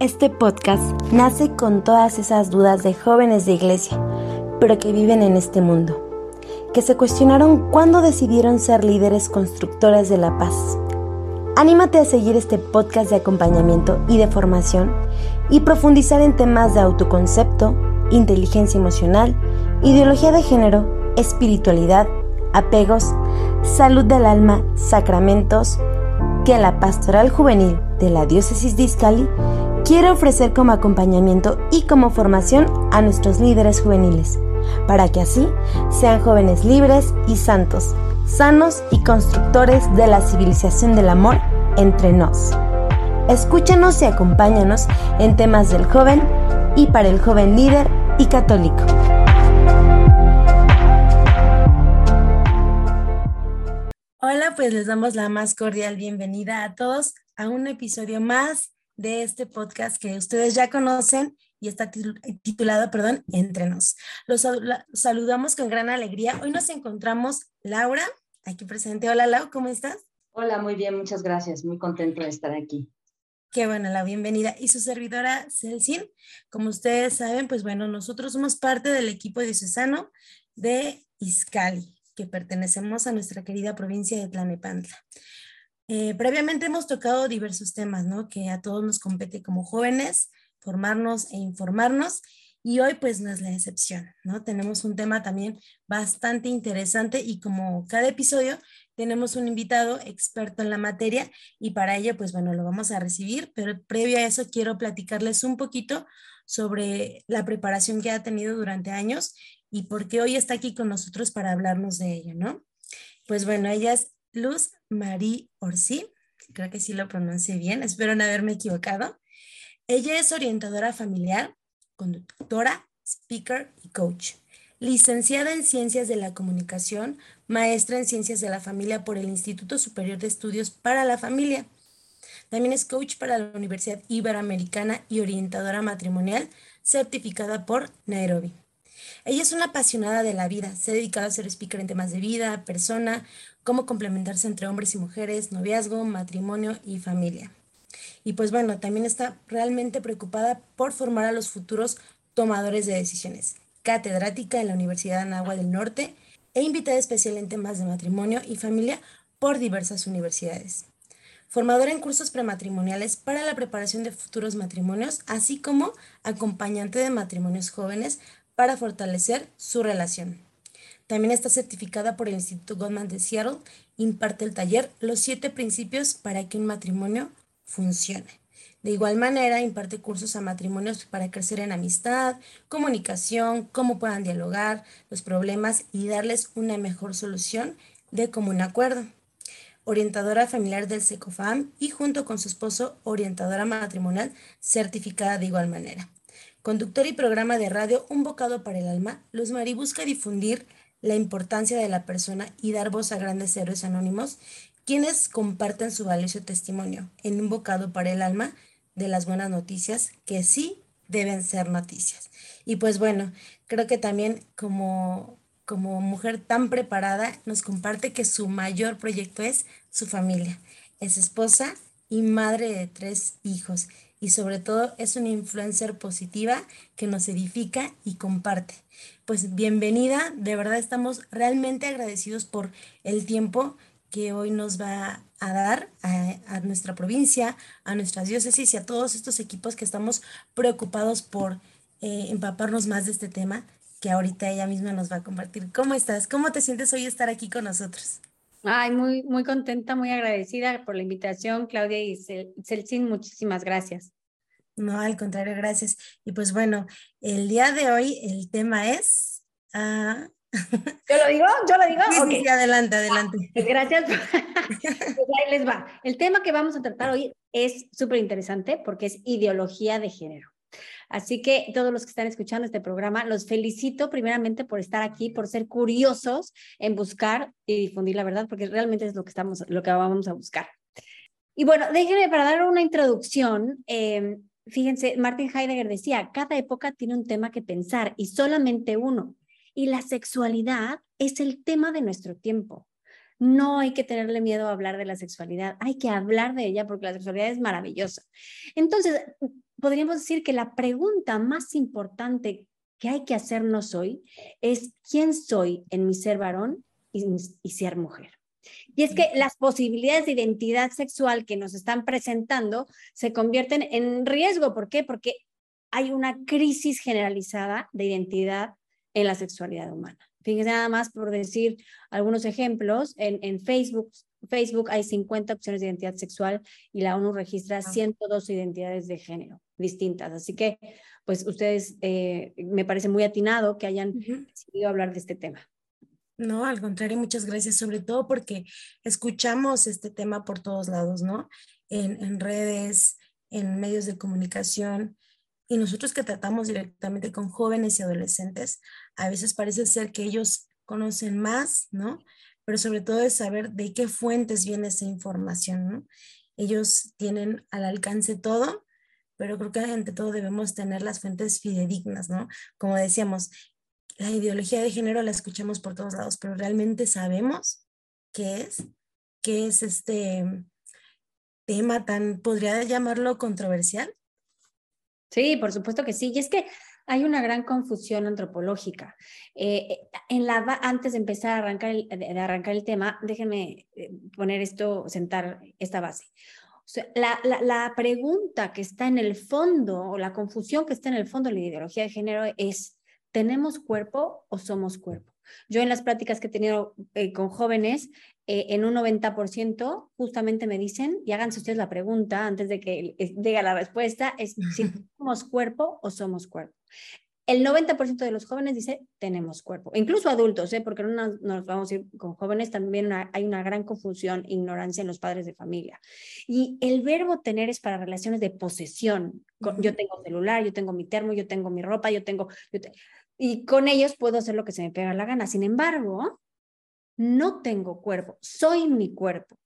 Este podcast nace con todas esas dudas de jóvenes de iglesia, pero que viven en este mundo, que se cuestionaron cuándo decidieron ser líderes constructores de la paz. Anímate a seguir este podcast de acompañamiento y de formación y profundizar en temas de autoconcepto, inteligencia emocional, ideología de género, espiritualidad, apegos, salud del alma, sacramentos, que la Pastoral Juvenil de la Diócesis de Izcali quiere ofrecer como acompañamiento y como formación a nuestros líderes juveniles, para que así sean jóvenes libres y santos, sanos y constructores de la civilización del amor entre nos. Escúchanos y acompáñanos en temas del joven y para el joven líder y católico. Hola, pues les damos la más cordial bienvenida a todos a un episodio más de este podcast que ustedes ya conocen y está titulado, perdón, Entre nos. Los saludamos con gran alegría. Hoy nos encontramos Laura, aquí presente. Hola, Lau, ¿cómo estás? Hola, muy bien, muchas gracias. Muy contento de estar aquí. Qué bueno, la bienvenida. Y su servidora Celsin, como ustedes saben, pues bueno, nosotros somos parte del equipo diocesano de Izcali, que pertenecemos a nuestra querida provincia de Tlanepantla. Eh, previamente hemos tocado diversos temas, ¿no? Que a todos nos compete como jóvenes, formarnos e informarnos. Y hoy pues no es la excepción, ¿no? Tenemos un tema también bastante interesante y como cada episodio tenemos un invitado experto en la materia y para ello pues bueno, lo vamos a recibir, pero previo a eso quiero platicarles un poquito sobre la preparación que ha tenido durante años y por qué hoy está aquí con nosotros para hablarnos de ello, ¿no? Pues bueno, ella es Luz Marie Orsi, creo que sí lo pronuncié bien, espero no haberme equivocado. Ella es orientadora familiar, conductora, speaker y coach. Licenciada en Ciencias de la Comunicación, maestra en Ciencias de la Familia por el Instituto Superior de Estudios para la Familia. También es coach para la Universidad Iberoamericana y orientadora matrimonial certificada por Nairobi. Ella es una apasionada de la vida, se ha dedicado a ser speaker en temas de vida, persona, cómo complementarse entre hombres y mujeres, noviazgo, matrimonio y familia. Y pues bueno, también está realmente preocupada por formar a los futuros tomadores de decisiones. Catedrática en la Universidad de Anáhuac del Norte e invitada especial en temas de matrimonio y familia por diversas universidades. Formadora en cursos prematrimoniales para la preparación de futuros matrimonios, así como acompañante de matrimonios jóvenes para fortalecer su relación. También está certificada por el Instituto Goldman de Seattle. Imparte el taller Los siete principios para que un matrimonio funcione. De igual manera, imparte cursos a matrimonios para crecer en amistad, comunicación, cómo puedan dialogar los problemas y darles una mejor solución de común acuerdo. Orientadora familiar del SECOFAM y junto con su esposo, orientadora matrimonial certificada de igual manera. Conductor y programa de radio Un Bocado para el Alma, Luz Mari busca difundir la importancia de la persona y dar voz a grandes héroes anónimos, quienes comparten su valioso testimonio en un bocado para el alma de las buenas noticias que sí deben ser noticias. Y pues bueno, creo que también como, como mujer tan preparada nos comparte que su mayor proyecto es su familia. Es esposa y madre de tres hijos y sobre todo es una influencer positiva que nos edifica y comparte. Pues bienvenida, de verdad estamos realmente agradecidos por el tiempo que hoy nos va a dar a, nuestra provincia, a nuestras diócesis y a todos estos equipos que estamos preocupados por eh, empaparnos más de este tema que ahorita ella misma nos va a compartir. ¿Cómo estás? ¿Cómo te sientes hoy estar aquí con nosotros? Ay, muy, muy contenta, muy agradecida por la invitación, Claudia y Celsin, muchísimas gracias. No, al contrario, gracias. Y pues bueno, el día de hoy el tema es... Uh... ¿Yo lo digo? ¿Yo lo digo? Sí, sí, adelante, adelante. Gracias. pues ahí les va. El tema que vamos a tratar hoy es súper interesante porque es ideología de género. Así que todos los que están escuchando este programa, los felicito primeramente por estar aquí, por ser curiosos en buscar y difundir la verdad, porque realmente es lo que, estamos, lo que vamos a buscar. Y bueno, déjenme para dar una introducción. Eh, fíjense, Martin Heidegger decía, cada época tiene un tema que pensar y solamente uno. Y la sexualidad es el tema de nuestro tiempo. No hay que tenerle miedo a hablar de la sexualidad, hay que hablar de ella porque la sexualidad es maravillosa. Entonces, podríamos decir que la pregunta más importante que hay que hacernos hoy es quién soy en mi ser varón y, y ser mujer. Y es que las posibilidades de identidad sexual que nos están presentando se convierten en riesgo. ¿Por qué? Porque hay una crisis generalizada de identidad en la sexualidad humana. Fíjense nada más por decir algunos ejemplos, en, en Facebook, Facebook hay 50 opciones de identidad sexual y la ONU registra 102 identidades de género distintas. Así que, pues ustedes, eh, me parece muy atinado que hayan decidido hablar de este tema. No, al contrario, muchas gracias, sobre todo porque escuchamos este tema por todos lados, ¿no? En, en redes, en medios de comunicación, y nosotros que tratamos directamente con jóvenes y adolescentes, a veces parece ser que ellos conocen más, ¿no? Pero sobre todo es saber de qué fuentes viene esa información, ¿no? Ellos tienen al alcance todo, pero creo que ante todo debemos tener las fuentes fidedignas, ¿no? Como decíamos, la ideología de género la escuchamos por todos lados, pero realmente sabemos qué es, qué es este tema tan, podría llamarlo controversial. Sí, por supuesto que sí. Y es que hay una gran confusión antropológica. Eh, en la, antes de empezar a arrancar el, de el tema, déjenme eh, poner esto, sentar esta base. la, la, la, pregunta que está en el fondo, o la confusión que está en el fondo de la ideología de género es, ¿tenemos cuerpo o somos cuerpo? Yo en las prácticas que he tenido eh, con jóvenes, eh, en un 90% justamente me dicen, y háganse ustedes la pregunta antes de que llegue la respuesta, es si somos cuerpo o somos cuerpo. El 90% de los jóvenes dice, tenemos cuerpo, incluso adultos, ¿eh? porque no nos, vamos a ir con jóvenes, también hay una gran confusión, ignorancia en los padres de familia. Y el verbo tener es para relaciones de posesión. Yo tengo celular, yo tengo mi termo, yo tengo mi ropa, yo tengo... y con ellos puedo hacer lo que se me pega la gana. Sin embargo, no tengo cuerpo, soy mi cuerpo.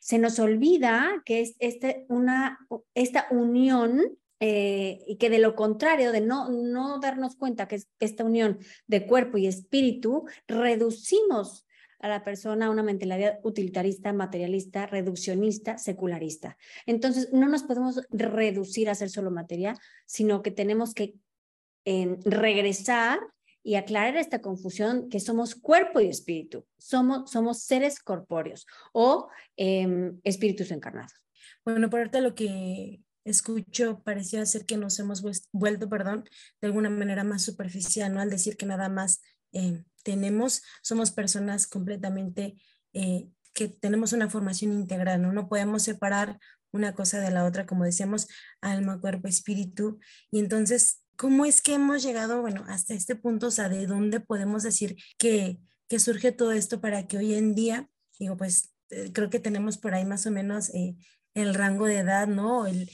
Se nos olvida que es este, una, esta unión eh, y que de lo contrario, de no, no darnos cuenta que es esta unión de cuerpo y espíritu, reducimos a la persona a una mentalidad utilitarista, materialista, reduccionista, secularista. Entonces, no nos podemos reducir a ser solo materia, sino que tenemos que eh, regresar y aclarar esta confusión que somos cuerpo y espíritu, somos, somos seres corpóreos o eh, espíritus encarnados. Bueno, por ahorita lo que escucho parecía ser que nos hemos vuelto, perdón, de alguna manera más superficial, ¿no? Al decir que nada más eh, tenemos, somos personas completamente eh, que tenemos una formación integral, ¿no? No podemos separar una cosa de la otra, como decíamos, alma, cuerpo, espíritu. Y entonces, ¿cómo es que hemos llegado, bueno, hasta este punto? O sea, ¿de dónde podemos decir que, que surge todo esto para que hoy en día, digo, pues eh, creo que tenemos por ahí más o menos el rango de edad, ¿no? El,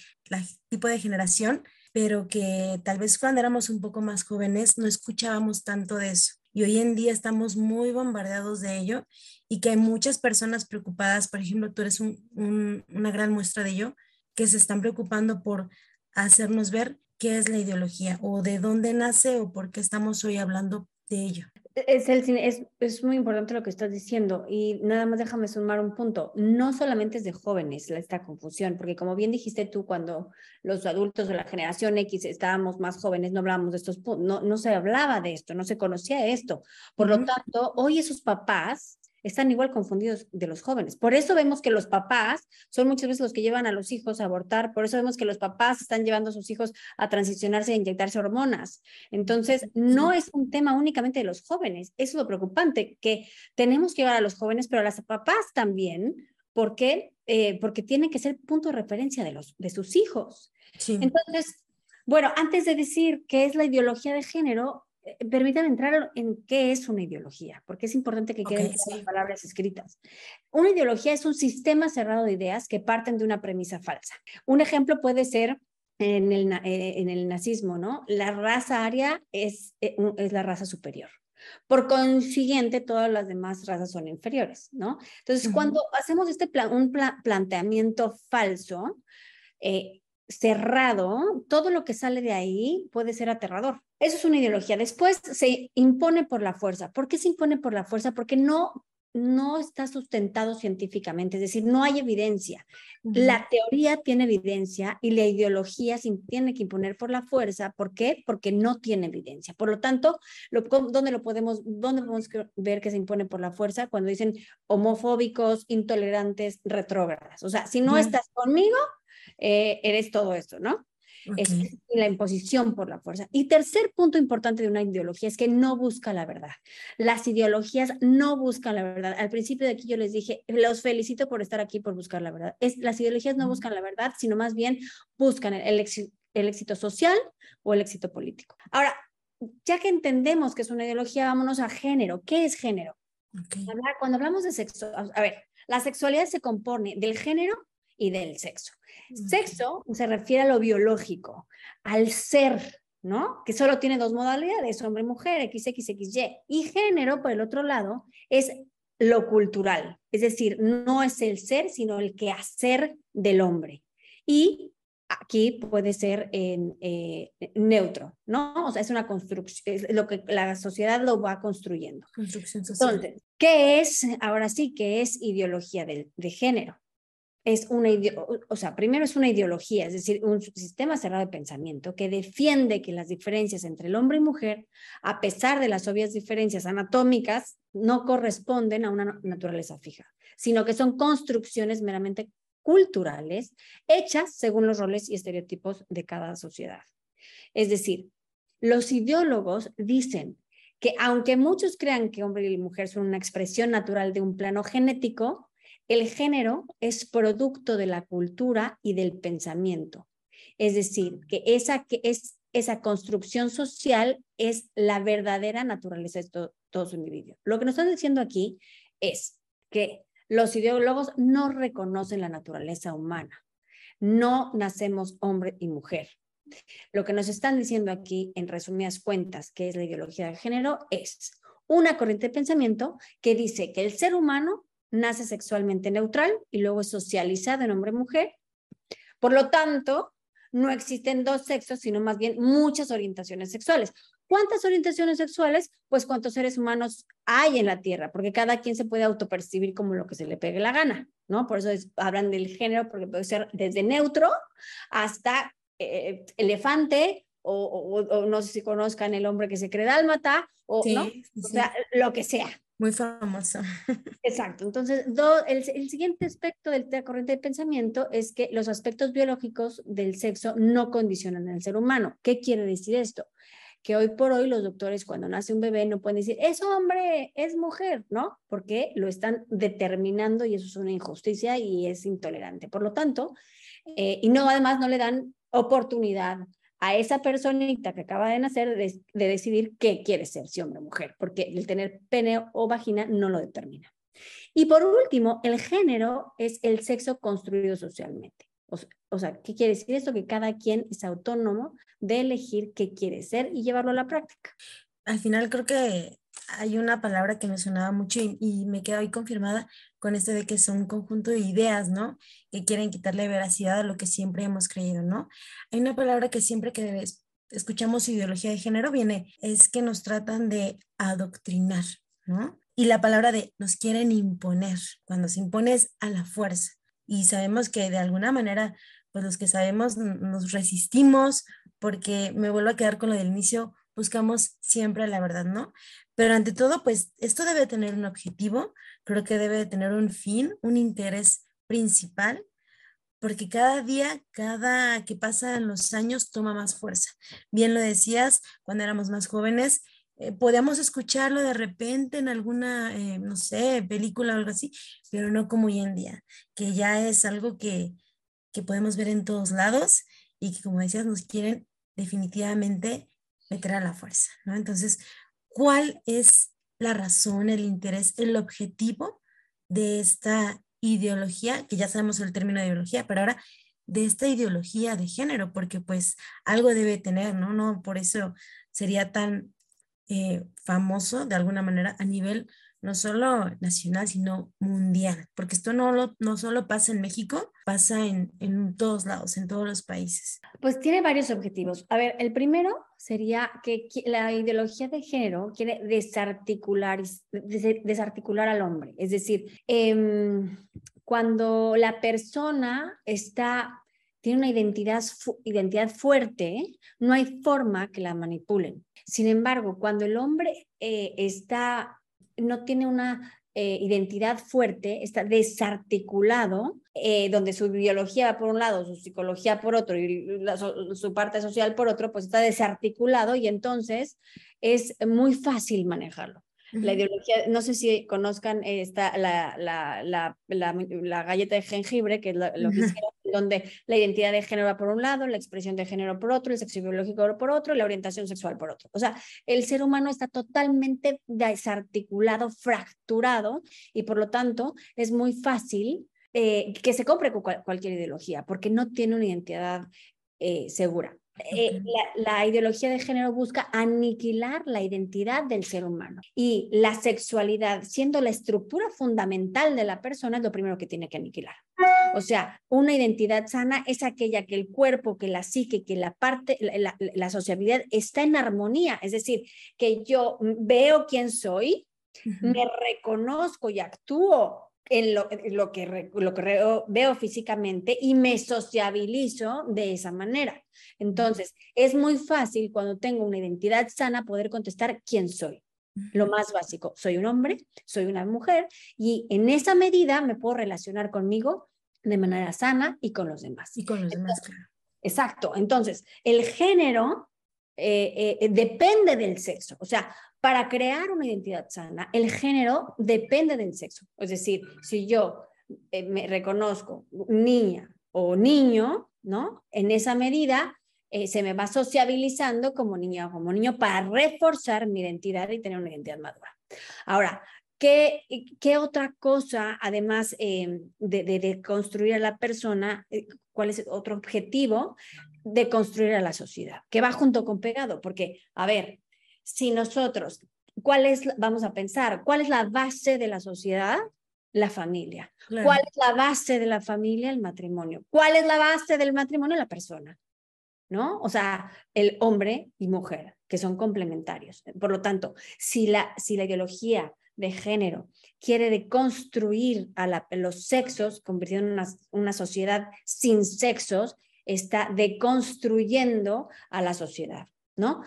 tipo de generación, pero que tal vez cuando éramos un poco más jóvenes no escuchábamos tanto de eso. Y hoy en día estamos muy bombardeados de ello y que hay muchas personas preocupadas, por ejemplo, tú eres una gran muestra de ello, que se están preocupando por hacernos ver qué es la ideología o de dónde nace o por qué estamos hoy hablando de ello. Es, el, es, es, muy importante lo que estás diciendo y nada más déjame sumar un punto. No solamente es de jóvenes esta confusión, porque como bien dijiste tú, cuando los adultos de la generación X estábamos más jóvenes, no hablábamos de estos puntos, no, no se hablaba de esto, no se conocía esto. Por uh -huh. lo tanto, hoy esos papás están igual confundidos de los jóvenes. Por eso vemos que los papás son muchas veces los que llevan a los hijos a abortar, por eso vemos que los papás están llevando a sus hijos a transicionarse e inyectarse hormonas. Entonces, no es un tema únicamente de los jóvenes, es lo preocupante, que tenemos que llevar a los jóvenes, pero a las papás también, porque, eh, porque tienen que ser punto de referencia de, los, de sus hijos. Sí. Entonces, bueno, antes de decir qué es la ideología de género, permítame entrar en qué es una ideología, porque es importante que queden okay, sí. las palabras escritas. Una ideología es un sistema cerrado de ideas que parten de una premisa falsa. Un ejemplo puede ser en el, eh, en el nazismo, ¿no? La raza aria es, eh, es la raza superior. Por consiguiente, todas las demás razas son inferiores, ¿no? Entonces, uh -huh. cuando hacemos este plan, un pla planteamiento falso, eh, cerrado, todo lo que sale de ahí puede ser aterrador. Eso es una ideología. Después se impone por la fuerza. ¿Por qué se impone por la fuerza? Porque no no está sustentado científicamente, es decir, no hay evidencia. La teoría tiene evidencia y la ideología se tiene que imponer por la fuerza. ¿Por qué? Porque no tiene evidencia. Por lo tanto, ¿dónde lo podemos, dónde podemos ver que se impone por la fuerza? Cuando dicen homofóbicos, intolerantes, retrógradas. O sea, si no estás conmigo, eh, eres todo esto, ¿no? Es la imposición por la fuerza. Y tercer punto importante de una ideología es que no busca la verdad. Las ideologías no buscan la verdad. Al principio de aquí yo les dije, los felicito por estar aquí, por buscar la verdad. Es, las ideologías no buscan la verdad, sino más bien buscan el, el éxito social o el éxito político. Ahora, ya que entendemos que es una ideología, vámonos a género. ¿Qué es género? Cuando hablamos de sexo, a ver, la sexualidad se compone del género y del sexo. Sexo se refiere a lo biológico, al ser, ¿no? Que solo tiene dos modalidades, hombre y mujer, XXXY. Y género, por el otro lado, es lo cultural, es decir, no es el ser, sino el quehacer del hombre. Y aquí puede ser en, eh, neutro, ¿no? O sea, es una construcción, es lo que la sociedad lo va construyendo. Construcción social. Entonces, ¿qué es, ahora sí, qué es ideología de género? Es una, o sea, primero es una ideología, es decir, un sistema cerrado de pensamiento que defiende que las diferencias entre el hombre y mujer, a pesar de las obvias diferencias anatómicas, no corresponden a una naturaleza fija, sino que son construcciones meramente culturales hechas según los roles y estereotipos de cada sociedad. Es decir, los ideólogos dicen que aunque muchos crean que hombre y mujer son una expresión natural de un plano genético, el género es producto de la cultura y del pensamiento. Es decir, que esa, que es, esa construcción social es la verdadera naturaleza de todo individuos. Lo que nos están diciendo aquí es que los ideólogos no reconocen la naturaleza humana. No nacemos hombre y mujer. Lo que nos están diciendo aquí, en resumidas cuentas, que es la ideología de género, es una corriente de pensamiento que dice que el ser humano nace sexualmente neutral y luego es socializado en hombre-mujer. Por lo tanto, no existen dos sexos, sino más bien muchas orientaciones sexuales. ¿Cuántas orientaciones sexuales? Pues cuántos seres humanos hay en la Tierra, porque cada quien se puede autopercibir como lo que se le pegue la gana, ¿no? Por eso hablan del género, porque puede ser desde neutro hasta eh, elefante, o, no sé si conozcan el hombre que se cree dálmata, o, ¿no? o sea, lo que sea, muy famoso. Exacto. Entonces, el, siguiente aspecto de la corriente de pensamiento es que los aspectos biológicos del sexo no condicionan al ser humano. ¿Qué quiere decir esto? Que hoy por hoy los doctores cuando nace un bebé no pueden decir, es hombre, es mujer, ¿no? Porque lo están determinando y eso es una injusticia y es intolerante. Por lo tanto, eh, y no, además no le dan oportunidad a esa personita que acaba de nacer de, decidir qué quiere ser, si hombre o mujer, porque el tener pene o vagina no lo determina. Y por último, el género es el sexo construido socialmente. O, o, sea, ¿qué quiere decir esto? Que cada quien es autónomo de elegir qué quiere ser y llevarlo a la práctica. Al final creo que hay una palabra que me sonaba mucho y, me queda hoy confirmada con esto de que son un conjunto de ideas, ¿no? Que quieren quitarle veracidad a lo que siempre hemos creído, ¿no? Hay una palabra que siempre que escuchamos ideología de género viene, es que nos tratan de adoctrinar, ¿no? Y la palabra de nos quieren imponer, cuando se impone es a la fuerza. Y sabemos que de alguna manera, pues los que sabemos nos resistimos, porque me vuelvo a quedar con lo del inicio, buscamos siempre la verdad, ¿no? Pero ante todo, pues esto debe tener un objetivo, creo que debe tener un fin, un interés principal, porque cada día, cada que pasan los años, toma más fuerza. Bien lo decías, cuando éramos más jóvenes, eh, podíamos escucharlo de repente en alguna, eh, no sé, película o algo así, pero no como hoy en día, que ya es algo que, que podemos ver en todos lados y que, como decías, nos quieren definitivamente meter a la fuerza, ¿no? Entonces, ¿cuál es la razón, el interés, el objetivo de esta ideología, que ya sabemos el término de ideología, pero ahora de esta ideología de género, porque pues algo debe tener, ¿no? No por eso sería tan eh, famoso de alguna manera a nivel no solo nacional, sino mundial, porque esto no, lo, no solo pasa en México, pasa en, en todos lados, en todos los países. Pues tiene varios objetivos. A ver, el primero sería que la ideología de género quiere desarticular, desarticular al hombre, es decir, eh, cuando la persona está tiene una identidad, identidad fuerte, no hay forma que la manipulen. Sin embargo, cuando el hombre eh, está no tiene una eh, identidad fuerte, está desarticulado, eh, donde su biología va por un lado, su psicología por otro y su parte social por otro, pues está desarticulado y entonces es muy fácil manejarlo. La ideología, no sé si conozcan esta, la, la, la, la, galleta de jengibre, que es lo, que hicieron, donde la identidad de género va por un lado, la expresión de género por otro, el sexo biológico por otro, la orientación sexual por otro. O sea, el ser humano está totalmente desarticulado, fracturado, y por lo tanto es muy fácil eh, que se compre cualquier ideología, porque no tiene una identidad eh, segura. Eh, la, ideología de género busca aniquilar la identidad del ser humano. Y la sexualidad, siendo la estructura fundamental de la persona, es lo primero que tiene que aniquilar. O sea, una identidad sana es aquella que el cuerpo, que la psique, que la parte, la, sociabilidad está en armonía, es decir, que yo veo quién soy, me reconozco y actúo en lo, lo, que, lo que veo físicamente y me sociabilizo de esa manera. Entonces, es muy fácil cuando tengo una identidad sana poder contestar quién soy. Lo más básico, soy un hombre, soy una mujer y en esa medida me puedo relacionar conmigo de manera sana y con los demás. Y con los demás, claro. Exacto. Entonces, el género eh, eh, depende del sexo. O sea, para crear una identidad sana, el género depende del sexo. Es decir, si yo eh, me reconozco niña o niño, ¿no? En esa medida se me va sociabilizando como niña o como niño para reforzar mi identidad y tener una identidad madura. Ahora, ¿Qué, ¿Qué, otra cosa, además de, de, construir a la persona, cuál es otro objetivo? de construir a la sociedad, que va junto con pegado, porque, a ver, si nosotros, ¿cuál es, vamos a pensar, cuál es la base de la sociedad? La familia. ¿Cuál es la base de la familia? El matrimonio. ¿Cuál es la base del matrimonio? La persona. ¿No? O sea, el hombre y mujer, que son complementarios. Por lo tanto, si la, si la ideología de género quiere deconstruir a los sexos, convirtiendo en una, una sociedad sin sexos, está deconstruyendo a la sociedad, ¿no?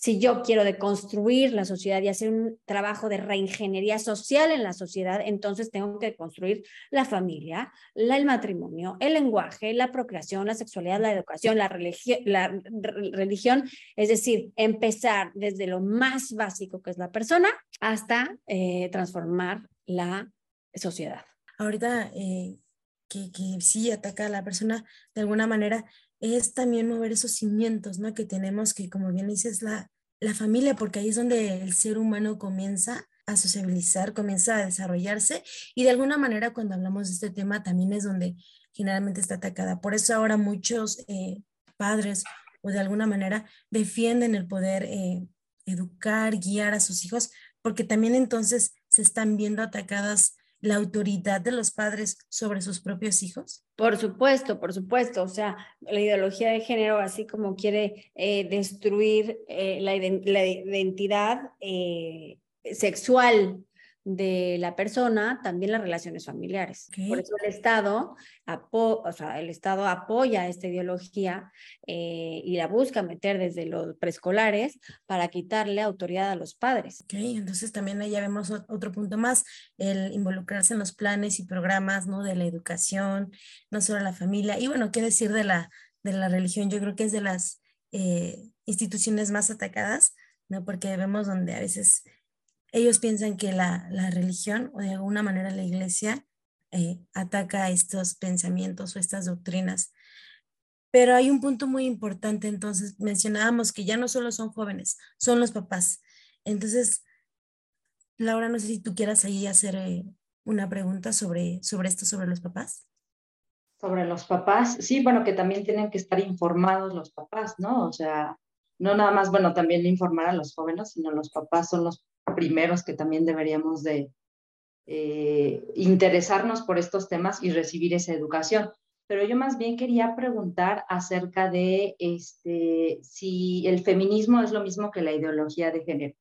Si yo quiero deconstruir la sociedad y hacer un trabajo de reingeniería social en la sociedad, entonces tengo que construir la familia, el matrimonio, el lenguaje, la procreación, la sexualidad, la educación, la, religión, es decir, empezar desde lo más básico que es la persona hasta eh, transformar la sociedad. Ahorita eh, que, que sí ataca a la persona de alguna manera, es también mover esos cimientos, ¿no? Que tenemos que, como bien dices, la, la familia, porque ahí es donde el ser humano comienza a sociabilizar, comienza a desarrollarse y de alguna manera cuando hablamos de este tema también es donde generalmente está atacada. Por eso ahora muchos eh, padres o de alguna manera defienden el poder eh, educar, guiar a sus hijos, porque también entonces se están viendo atacadas la autoridad de los padres sobre sus propios hijos? Por supuesto, por supuesto. O sea, la ideología de género, así como quiere eh, destruir eh, la, identidad eh, sexual de la persona, también las relaciones familiares. Por eso el Estado, o sea, el Estado apoya esta ideología eh, y la busca meter desde los preescolares para quitarle autoridad a los padres. Ok, entonces también ahí ya vemos otro punto más, el involucrarse en los planes y programas ¿no? de la educación, no solo la familia. Y bueno, ¿qué decir de la, de la religión? Yo creo que es de las eh, instituciones más atacadas, ¿no? porque vemos donde a veces ellos piensan que la, religión o de alguna manera la iglesia eh, ataca estos pensamientos o estas doctrinas. Pero hay un punto muy importante, entonces mencionábamos que ya no solo son jóvenes, son los papás. Entonces, Laura, no sé si tú quieras ahí hacer eh, una pregunta sobre, sobre esto, sobre los papás. Sobre los papás, sí, bueno, que también tienen que estar informados los papás, ¿no? O sea, no nada más, bueno, también informar a los jóvenes, sino los papás son los primeros que también deberíamos de eh, interesarnos por estos temas y recibir esa educación. Pero yo más bien quería preguntar acerca de este, si el feminismo es lo mismo que la ideología de género.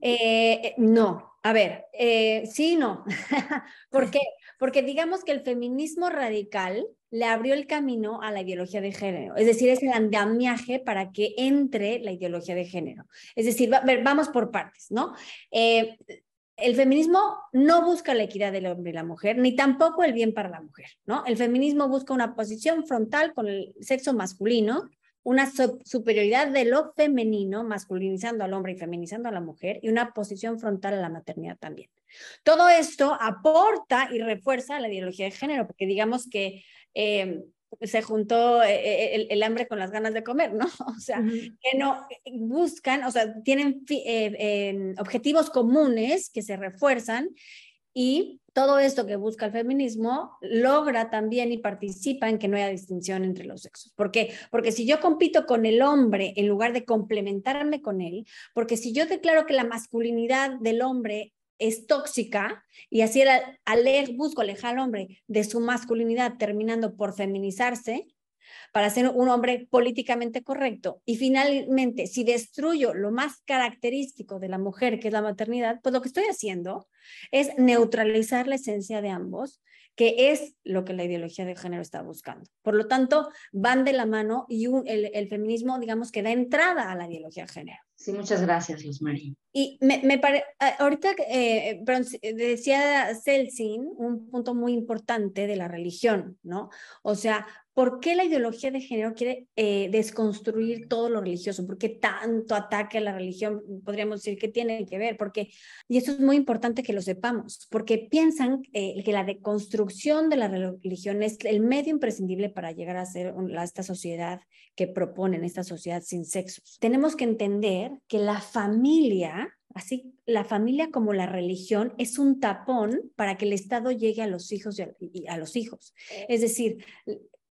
Eh, no, a ver, eh, sí, no. ¿Por qué? Porque digamos que el feminismo radical le abrió el camino a la ideología de género, es decir, es el andamiaje para que entre la ideología de género. Es decir, vamos por partes, ¿no? Eh, el feminismo no busca la equidad del hombre y la mujer, ni tampoco el bien para la mujer, ¿no? El feminismo busca una posición frontal con el sexo masculino una superioridad de lo femenino, masculinizando al hombre y feminizando a la mujer, y una posición frontal a la maternidad también. Todo esto aporta y refuerza la ideología de género, porque digamos que eh, se juntó eh, eh, el, hambre con las ganas de comer, ¿no? O sea, que no buscan, o sea, tienen objetivos comunes que se refuerzan y todo esto que busca el feminismo logra también y participa en que no haya distinción entre los sexos. ¿Por qué? Porque si yo compito con el hombre en lugar de complementarme con él, porque si yo declaro que la masculinidad del hombre es tóxica y así al, busco alejar al hombre de su masculinidad terminando por feminizarse, para ser un hombre políticamente correcto. Y finalmente, si destruyo lo más característico de la mujer, que es la maternidad, pues lo que estoy haciendo es neutralizar la esencia de ambos, que es lo que la ideología de género está buscando. Por lo tanto, van de la mano y el, feminismo, digamos, que da entrada a la ideología de género. Sí, muchas gracias, Luz María. Y me, me parece, ahorita eh, decía Celsin un punto muy importante de la religión, ¿no? O sea, ¿Por qué la ideología de género quiere eh, desconstruir todo lo religioso? ¿Por qué tanto ataque a la religión? Podríamos decir que tiene que ver, porque, y eso es muy importante que lo sepamos, porque piensan eh, que la deconstrucción de la religión es el medio imprescindible para llegar a ser esta sociedad que proponen, esta sociedad sin sexos. Tenemos que entender que la familia Así, la familia como la religión es un tapón para que el Estado llegue a los hijos y a, los hijos. Es decir,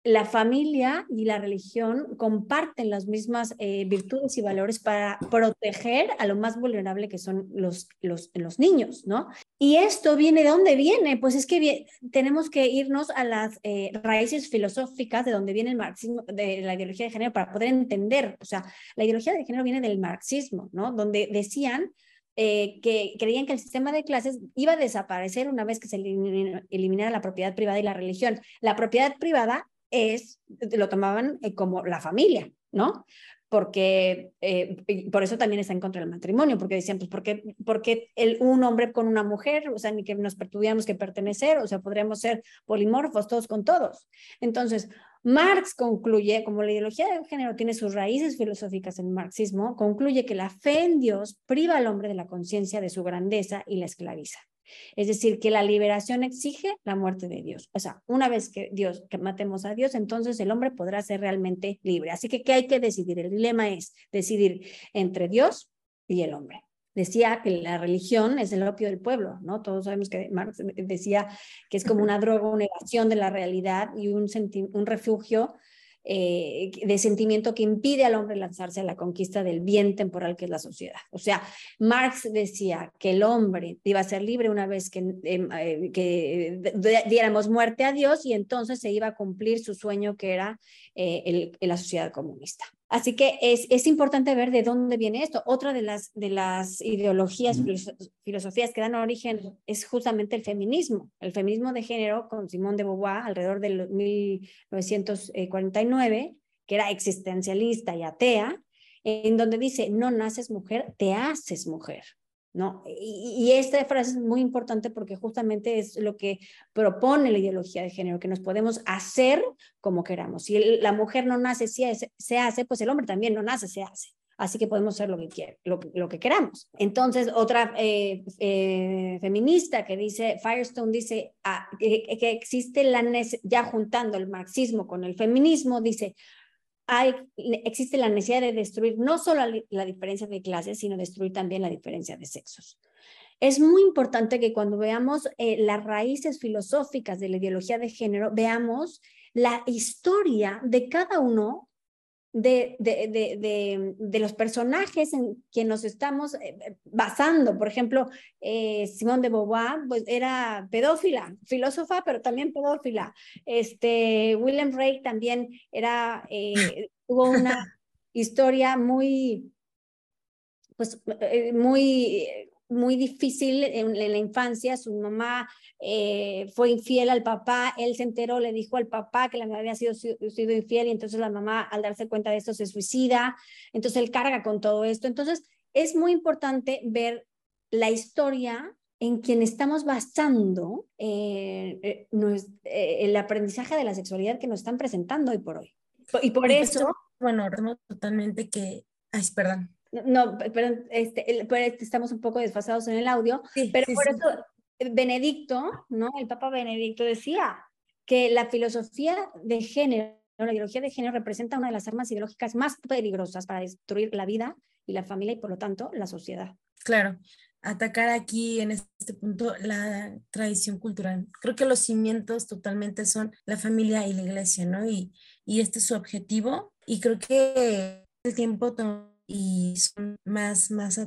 la familia y la religión comparten las mismas eh, virtudes y valores para proteger a lo más vulnerable que son los, los, niños, ¿no? Y esto viene, ¿de dónde viene? Pues es que tenemos que irnos a las eh, raíces filosóficas de donde viene el marxismo, de la ideología de género, para poder entender, o sea, la ideología de género viene del marxismo, ¿no? Donde decían eh, que creían que el sistema de clases iba a desaparecer una vez que se eliminara la propiedad privada y la religión. La propiedad privada es, lo tomaban eh, como la familia, ¿no? Porque eh, por eso también está en contra del matrimonio, porque decían, pues, ¿por qué, porque el, un hombre con una mujer? O sea, ni que nos tuviéramos que pertenecer, o sea, podríamos ser polimorfos todos con todos. Entonces, Marx concluye, como la ideología de género tiene sus raíces filosóficas en el marxismo, concluye que la fe en Dios priva al hombre de la conciencia de su grandeza y la esclaviza. Es decir, que la liberación exige la muerte de Dios. O sea, una vez que Dios, que matemos a Dios, entonces el hombre podrá ser realmente libre. Así que, ¿qué hay que decidir? El dilema es decidir entre Dios y el hombre. Decía que la religión es el opio del pueblo, ¿no? Todos sabemos que Marx decía que es como una droga, una evasión de la realidad y un, un refugio eh, de sentimiento que impide al hombre lanzarse a la conquista del bien temporal que es la sociedad. O sea, Marx decía que el hombre iba a ser libre una vez que, em, eh, que diéramos muerte a Dios y entonces se iba a cumplir su sueño que era eh, la sociedad comunista. Así que es, es, importante ver de dónde viene esto. Otra de las, de las ideologías, filosofías que dan origen es justamente el feminismo. El feminismo de género con Simón de Beauvoir alrededor del 1949, que era existencialista y atea, en donde dice, no naces mujer, te haces mujer. ¿No? Y, esta frase es muy importante porque justamente es lo que propone la ideología de género, que nos podemos hacer como queramos. Si la mujer no nace, se, hace, pues el hombre también no nace, se hace. Así que podemos ser lo que, quiere, lo, que queramos. Entonces, otra eh, eh, feminista que dice, Firestone dice ah, que, que, existe la, ya juntando el marxismo con el feminismo, dice, hay, existe la necesidad de destruir no solo la, diferencia de clases, sino destruir también la diferencia de sexos. Es muy importante que cuando veamos eh, las raíces filosóficas de la ideología de género, veamos la historia de cada uno de, de, de, de, los personajes en quien nos estamos eh, eh, basando. Por ejemplo, eh, Simone de Beauvoir pues, era pedófila, filósofa, pero también pedófila. Este, William Ray también era, tuvo una historia muy, pues, muy muy difícil en, la infancia, su mamá eh, fue infiel al papá, él se enteró, le dijo al papá que la mamá había sido, sido infiel y entonces la mamá al darse cuenta de esto se suicida, entonces él carga con todo esto. Entonces es muy importante ver la historia en quien estamos basando eh, eh, el aprendizaje de la sexualidad que nos están presentando hoy por hoy. Y por eso... Bueno, totalmente que... Ay, perdón. No, pero este, este, estamos un poco desfasados en el audio, pero por eso eh, Benedicto, ¿no? El Papa Benedicto decía que la filosofía de género, la ideología de género representa una de las armas ideológicas más peligrosas para destruir la vida y la familia y por lo tanto la sociedad. Claro, atacar aquí en este punto la tradición cultural. Creo que los cimientos totalmente son la familia y la iglesia, ¿no? Y, y este es su objetivo y creo que el tiempo y son más, más a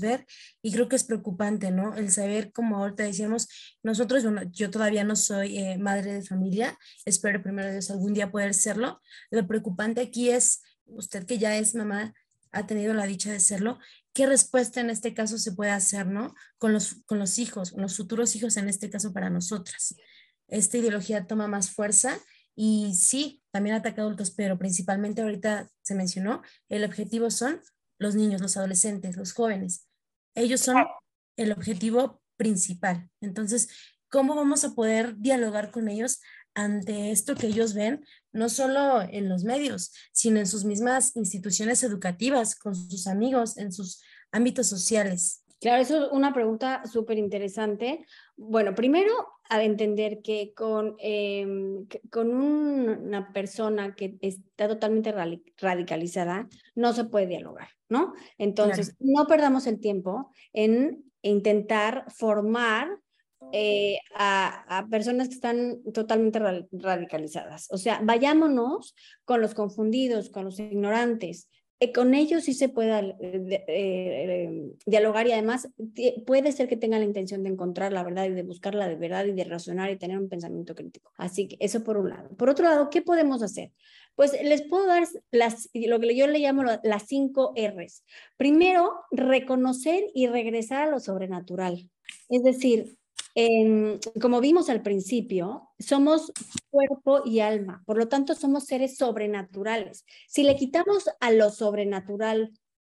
ver y creo que es preocupante, ¿no? El saber, como ahorita decíamos, nosotros, bueno, yo todavía no soy eh, madre de familia, espero primero Dios algún día poder serlo. Lo preocupante aquí es, usted que ya es mamá, ha tenido la dicha de serlo, ¿qué respuesta en este caso se puede hacer, ¿no? Con los, con los hijos, con los futuros hijos en este caso para nosotras. Esta ideología toma más fuerza y sí, también ataca a adultos, pero principalmente ahorita se mencionó, el objetivo son los niños, los adolescentes, los jóvenes. Ellos son el objetivo principal. Entonces, ¿cómo vamos a poder dialogar con ellos ante esto que ellos ven, no solo en los medios, sino en sus mismas instituciones educativas, con sus amigos, en sus ámbitos sociales? Claro, eso es una pregunta súper interesante. Bueno, primero, a entender que con, em, con una persona que está totalmente radicalizada, no se puede dialogar, ¿no? Entonces, no perdamos el tiempo en intentar formar eh, a, a, personas que están totalmente radicalizadas. O sea, vayámonos con los confundidos, con los ignorantes, con ellos sí se puede eh, eh, dialogar y además puede ser que tengan la intención de encontrar la verdad y de buscar la verdad y de razonar y tener un pensamiento crítico. Así que eso por un lado. Por otro lado, ¿qué podemos hacer? Pues les puedo dar las, lo que yo le llamo las cinco R's. Primero, reconocer y regresar a lo sobrenatural. Es decir, como vimos al principio, somos cuerpo y alma, por lo tanto somos seres sobrenaturales. Si le quitamos a lo sobrenatural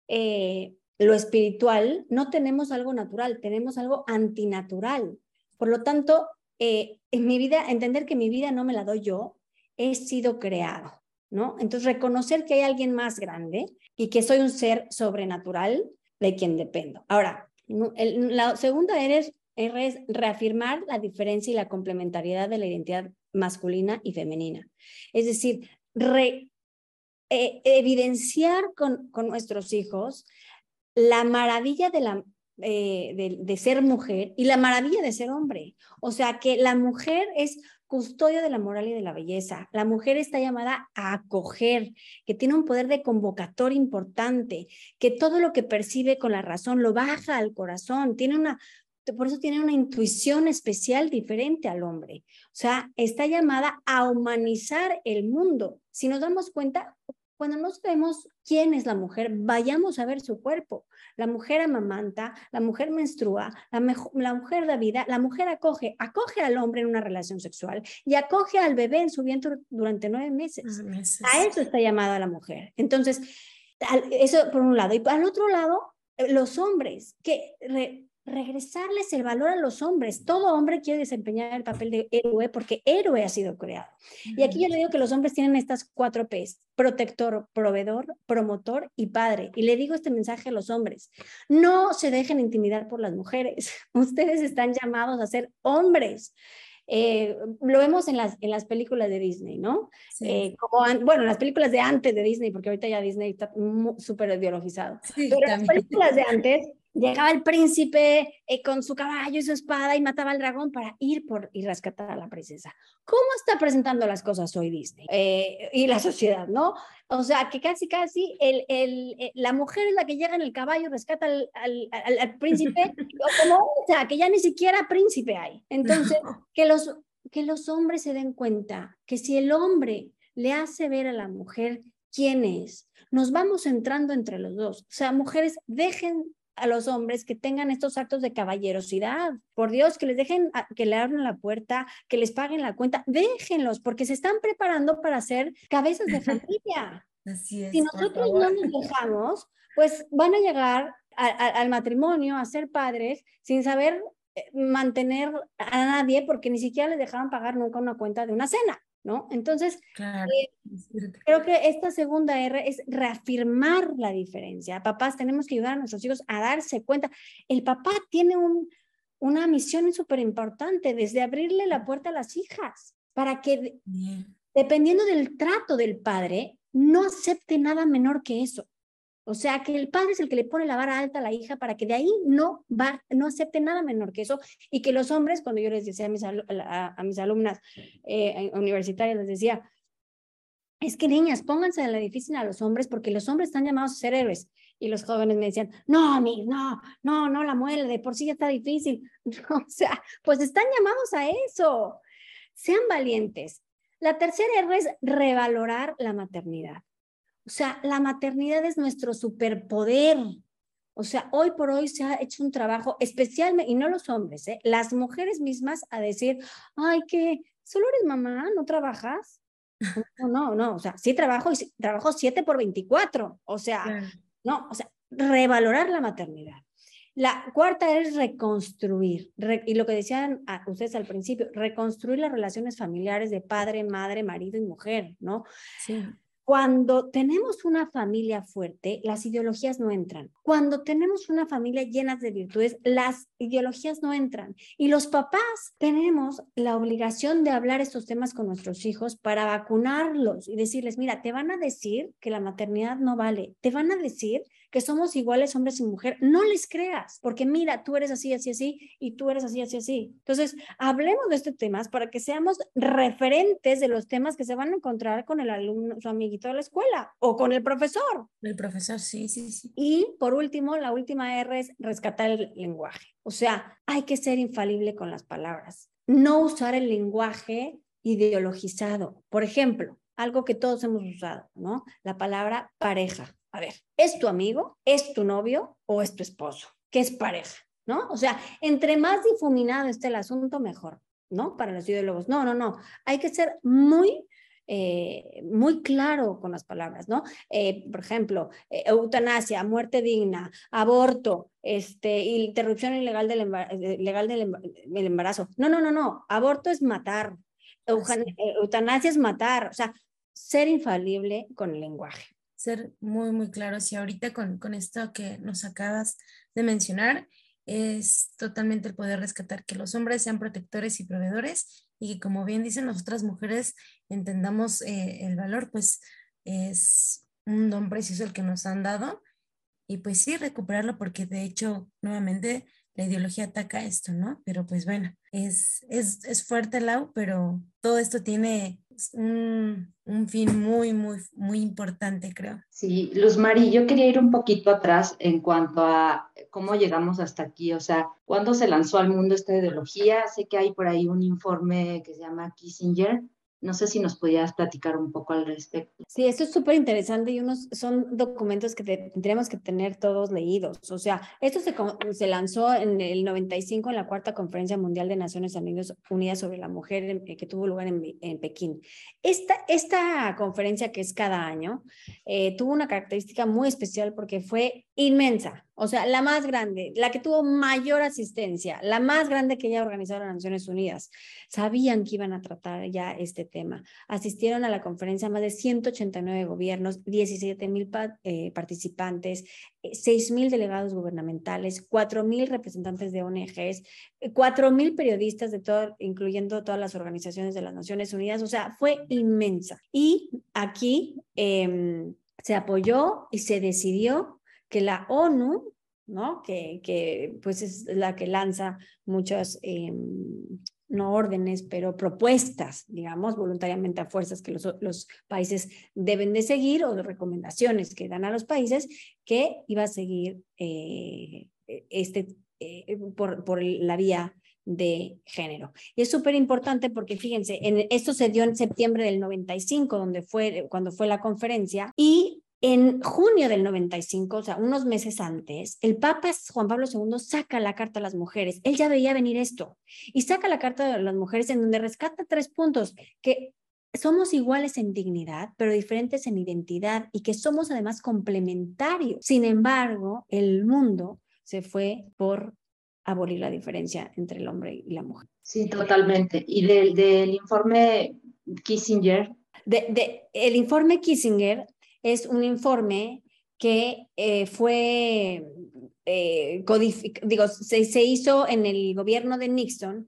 eh, lo espiritual, no tenemos algo natural, tenemos algo antinatural. Por lo tanto, eh, en mi vida, entender que mi vida no me la doy yo, he sido creado, ¿no? Entonces, reconocer que hay alguien más grande y que soy un ser sobrenatural de quien dependo. Ahora, la segunda eres Es reafirmar la diferencia y la complementariedad de la identidad masculina y femenina. Es decir, eh, evidenciar con, nuestros hijos la maravilla de, la, eh, de, ser mujer y la maravilla de ser hombre. O sea, que la mujer es custodio de la moral y de la belleza. La mujer está llamada a acoger, que tiene un poder de convocatoria importante, que todo lo que percibe con la razón lo baja al corazón, tiene una por eso tiene una intuición especial diferente al hombre. O sea, está llamada a humanizar el mundo. Si nos damos cuenta, cuando no sabemos quién es la mujer, vayamos a ver su cuerpo. La mujer amamanta, la mujer menstrua, la, la, mujer da vida, la mujer acoge, acoge al hombre en una relación sexual y acoge al bebé en su vientre durante nueve meses. A eso está llamada la mujer. Entonces, eso por un lado. Y al otro lado, eh, los hombres que regresarles el valor a los hombres. Todo hombre quiere desempeñar el papel de héroe porque héroe ha sido creado. Y aquí yo le digo que los hombres tienen estas cuatro P's, protector, proveedor, promotor y padre. Y le digo este mensaje a los hombres, no se dejen intimidar por las mujeres. Ustedes están llamados a ser hombres. Eh, lo vemos en las, en las películas de Disney, ¿no? Eh, como bueno, las películas de antes de Disney, porque ahorita ya Disney está súper ideologizado. Pero las películas de antes llegaba el príncipe eh, con su caballo y su espada y mataba al dragón para ir por y rescatar a la princesa. ¿Cómo está presentando las cosas hoy Disney eh, y la sociedad, no? O sea, que casi, casi el, el, eh, la mujer es la que llega en el caballo, rescata al, al, al, príncipe, o, como, o sea, que ya ni siquiera príncipe hay. Entonces, que los, que los hombres se den cuenta que si el hombre le hace ver a la mujer quién es, nos vamos entrando entre los dos. O sea, mujeres, dejen a los hombres que tengan estos actos de caballerosidad. Por Dios, que les dejen, que le abran la puerta, que les paguen la cuenta, déjenlos, porque se están preparando para ser cabezas de familia. Así es, si nosotros no nos dejamos, pues van a llegar al matrimonio, a ser padres, sin saber eh, mantener a nadie, porque ni siquiera les dejaron pagar nunca una cuenta de una cena. ¿No? Entonces, eh, creo que esta segunda R es reafirmar la diferencia. Papás, tenemos que ayudar a nuestros hijos a darse cuenta. El papá tiene un, una misión súper importante, desde abrirle la puerta a las hijas, para que, dependiendo del trato del padre, no acepte nada menor que eso. O sea, que el padre es el que le pone la vara alta a la hija para que de ahí no va, no acepte nada menor que eso y que los hombres, cuando yo les decía a mis, a, mis alumnas eh, universitarias, les decía, es que niñas, pónganse en la difícil a los hombres porque los hombres están llamados a ser héroes. Y los jóvenes me decían, no, mi, no, no, no la muele, de por sí ya está difícil. o sea, pues están llamados a eso. Sean valientes. La tercera R es revalorar la maternidad. O sea, la maternidad es nuestro superpoder. O sea, hoy por hoy se ha hecho un trabajo especialmente, y no los hombres, ¿eh? las mujeres mismas a decir, ay, que solo eres mamá, no trabajas. No, no, no, o sea, sí trabajo y trabajo 7 por 24. O sea, no, o sea, revalorar la maternidad. La cuarta es reconstruir, y lo que decían ustedes al principio, reconstruir las relaciones familiares de padre, madre, marido y mujer, ¿no? Sí. Cuando tenemos una familia fuerte, las ideologías no entran. Cuando tenemos una familia llena de virtudes, las ideologías no entran. Y los papás tenemos la obligación de hablar estos temas con nuestros hijos para vacunarlos y decirles, mira, te van a decir que la maternidad no vale, te van a decir que somos iguales hombres y mujeres. No les creas, porque mira, tú eres así, así, así, y tú eres así, así, así. Entonces, hablemos de estos temas para que seamos referentes de los temas que se van a encontrar con el alumno, su amiguito de la escuela o con el profesor. El profesor, sí, sí, sí. Y por último, la última R es rescatar el lenguaje. O sea, hay que ser infalible con las palabras. No usar el lenguaje ideologizado. Por ejemplo, algo que todos hemos usado, ¿no? La palabra pareja. A ver, ¿es tu amigo? ¿Es tu novio? ¿O es tu esposo? ¿Qué es pareja? ¿No? O sea, entre más difuminado esté el asunto, mejor, ¿no? Para los ideólogos. No, no, no. Hay que ser muy eh, muy claro con las palabras, ¿no? Eh, por ejemplo, eh, eutanasia, muerte digna, aborto, este, interrupción ilegal del, legal del embarazo. No, no, no, no. Aborto es matar. Eutanasia es matar. O sea, ser infalible con el lenguaje. Ser muy, muy claro. Si ahorita con, con esto que nos acabas de mencionar, es totalmente el poder rescatar que los hombres sean protectores y proveedores y que como bien dicen nosotras mujeres entendamos eh, el valor, pues es un don precioso el que nos han dado y pues sí recuperarlo porque de hecho nuevamente la ideología ataca esto, ¿no? Pero pues bueno, es, es, es fuerte, Lau, pero todo esto tiene un, un, fin muy, muy, muy importante, creo. Sí, Luz Mari, yo quería ir un poquito atrás en cuanto a cómo llegamos hasta aquí, o sea, cuándo se lanzó al mundo esta ideología. Sé que hay por ahí un informe que se llama Kissinger, no sé si nos podías platicar un poco al respecto. Sí, esto es súper interesante y unos son documentos que tendríamos que tener todos leídos. O sea, esto se, lanzó en el 95 en la cuarta conferencia mundial de Naciones Unidas sobre la mujer eh, que tuvo lugar en, en Pekín. Esta, esta conferencia que es cada año eh, tuvo una característica muy especial porque fue inmensa. O sea, la más grande, la que tuvo mayor asistencia, la más grande que ya organizaron las Naciones Unidas. Sabían que iban a tratar ya este tema. Asistieron a la conferencia más de 189 gobiernos, 17 mil eh, participantes, 6 eh, mil delegados gubernamentales, 4 mil representantes de ONGs, 4 eh, mil periodistas de todo, incluyendo todas las organizaciones de las Naciones Unidas. O sea, fue inmensa. Y aquí em, se apoyó y se decidió que la ONU ¿no? Que, que pues es la que lanza muchas, em, no órdenes, pero propuestas, digamos, voluntariamente a fuerzas que los, los países deben de seguir o de recomendaciones que dan a los países que iba a seguir eh, este, eh, por, por la vía de género. Y es súper importante porque fíjense, en, esto se dio en septiembre del 95, donde fue, cuando fue la conferencia, y en junio del 95, o sea, unos meses antes, el Papa Juan Pablo II saca la Carta a las Mujeres. Él ya veía venir esto y saca la Carta a las Mujeres en donde rescata tres puntos que somos iguales en dignidad, pero diferentes en identidad y que somos además complementarios. Sin embargo, el mundo se fue por abolir la diferencia entre el hombre y la mujer. Sí, totalmente. Y del, del informe Kissinger. De, de, el informe Kissinger es un informe que eh, fue, eh, digo, se, hizo en el gobierno de Nixon.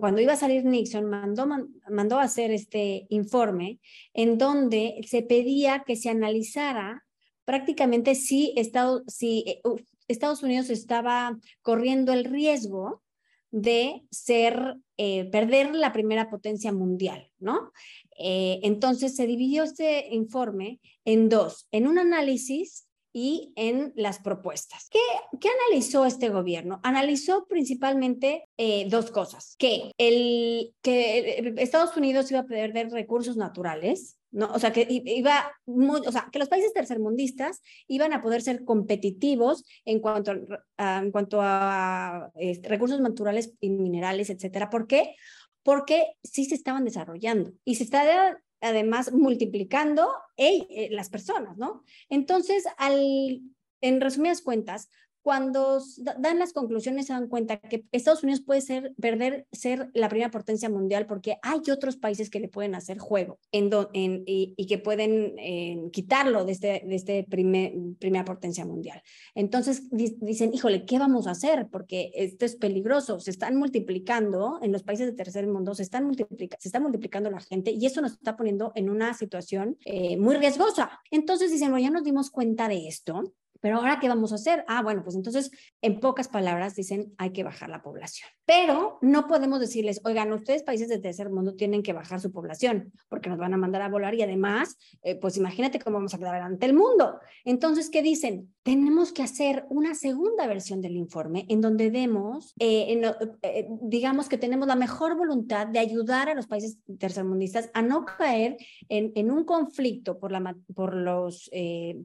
Cuando iba a salir Nixon, mandó, mandó hacer este informe en donde se pedía que se analizara prácticamente si, Estado, si eh, Estados Unidos estaba corriendo el riesgo de ser, eh, perder la primera potencia mundial, ¿no? Eh, entonces se dividió este informe en dos, en un análisis y en las propuestas. ¿Qué, qué analizó este gobierno? Analizó principalmente eh, dos cosas, que, el, que Estados Unidos iba a perder recursos naturales, ¿no? O sea, que iba, o sea, que los países tercermundistas iban a poder ser competitivos en cuanto a, en cuanto a este, recursos naturales y minerales, etcétera. ¿Por qué? Porque sí se estaban desarrollando y se está además multiplicando eh, las personas, ¿no? Entonces, al, en resumidas cuentas, cuando dan las conclusiones se dan cuenta que Estados Unidos puede ser, perder, ser la primera potencia mundial porque hay otros países que le pueden hacer juego en, en y, que pueden eh, quitarlo de este, de este primer, primera potencia mundial. Entonces dicen, híjole, ¿qué vamos a hacer? Porque esto es peligroso, se están multiplicando en los países de tercer mundo, se, están multiplica, se está multiplicando la gente y eso nos está poniendo en una situación eh, muy riesgosa. Entonces dicen, bueno, ya nos dimos cuenta de esto pero ahora, ¿qué vamos a hacer? Ah, bueno, pues entonces, en pocas palabras, dicen, hay que bajar la población. Pero no podemos decirles, oigan, ustedes países del tercer mundo tienen que bajar su población, porque nos van a mandar a volar y además, eh, pues imagínate cómo vamos a quedar ante el mundo. Entonces, ¿qué dicen? Tenemos que hacer una segunda versión del informe en donde demos, eh, eh, digamos que tenemos la mejor voluntad de ayudar a los países tercermundistas a no caer en, en un conflicto por la, por los,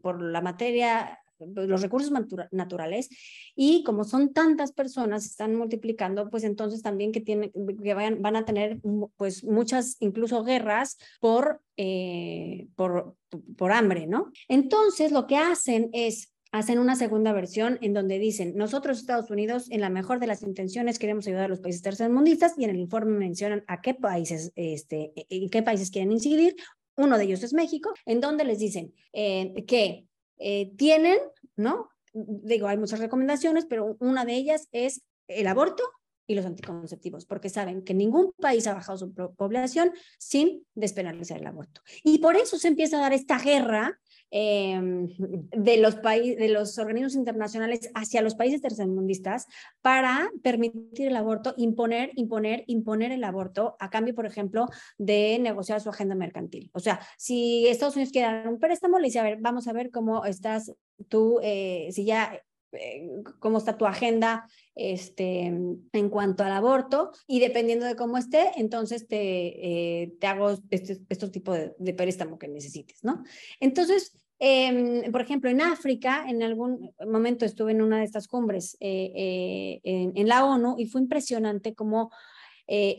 por la materia los recursos naturales y como son tantas personas, están multiplicando, pues entonces también que, tienen, que vayan, van a tener pues muchas incluso guerras por, eh, por, por hambre, ¿no? Entonces lo que hacen es hacen una segunda versión en donde dicen, nosotros Estados Unidos, en la mejor de las intenciones, queremos ayudar a los países tercermundistas y en el informe mencionan a qué países, este, en qué países quieren incidir. Uno de ellos es México, en donde les dicen eh, que eh, tienen, ¿no? Digo, hay muchas recomendaciones, pero una de ellas es el aborto y los anticonceptivos, porque saben que ningún país ha bajado su población sin despenalizar el aborto. Y por eso se empieza a dar esta guerra Em, de, los países, de los organismos internacionales hacia los países tercermundistas para permitir el aborto, imponer, imponer, imponer el aborto a cambio, por ejemplo, de negociar su agenda mercantil. O sea, si Estados Unidos quiere dar un préstamo, le dice, a ver, vamos a ver cómo estás tú, eh, si ya eh, cómo está tu agenda este, en cuanto al aborto y dependiendo de cómo esté, entonces te, eh, hago este, estos tipos de, de, préstamo que necesites, ¿no? Entonces, eh, por ejemplo, en África, en algún momento estuve en una de estas cumbres eh, eh, en, la ONU y fue impresionante como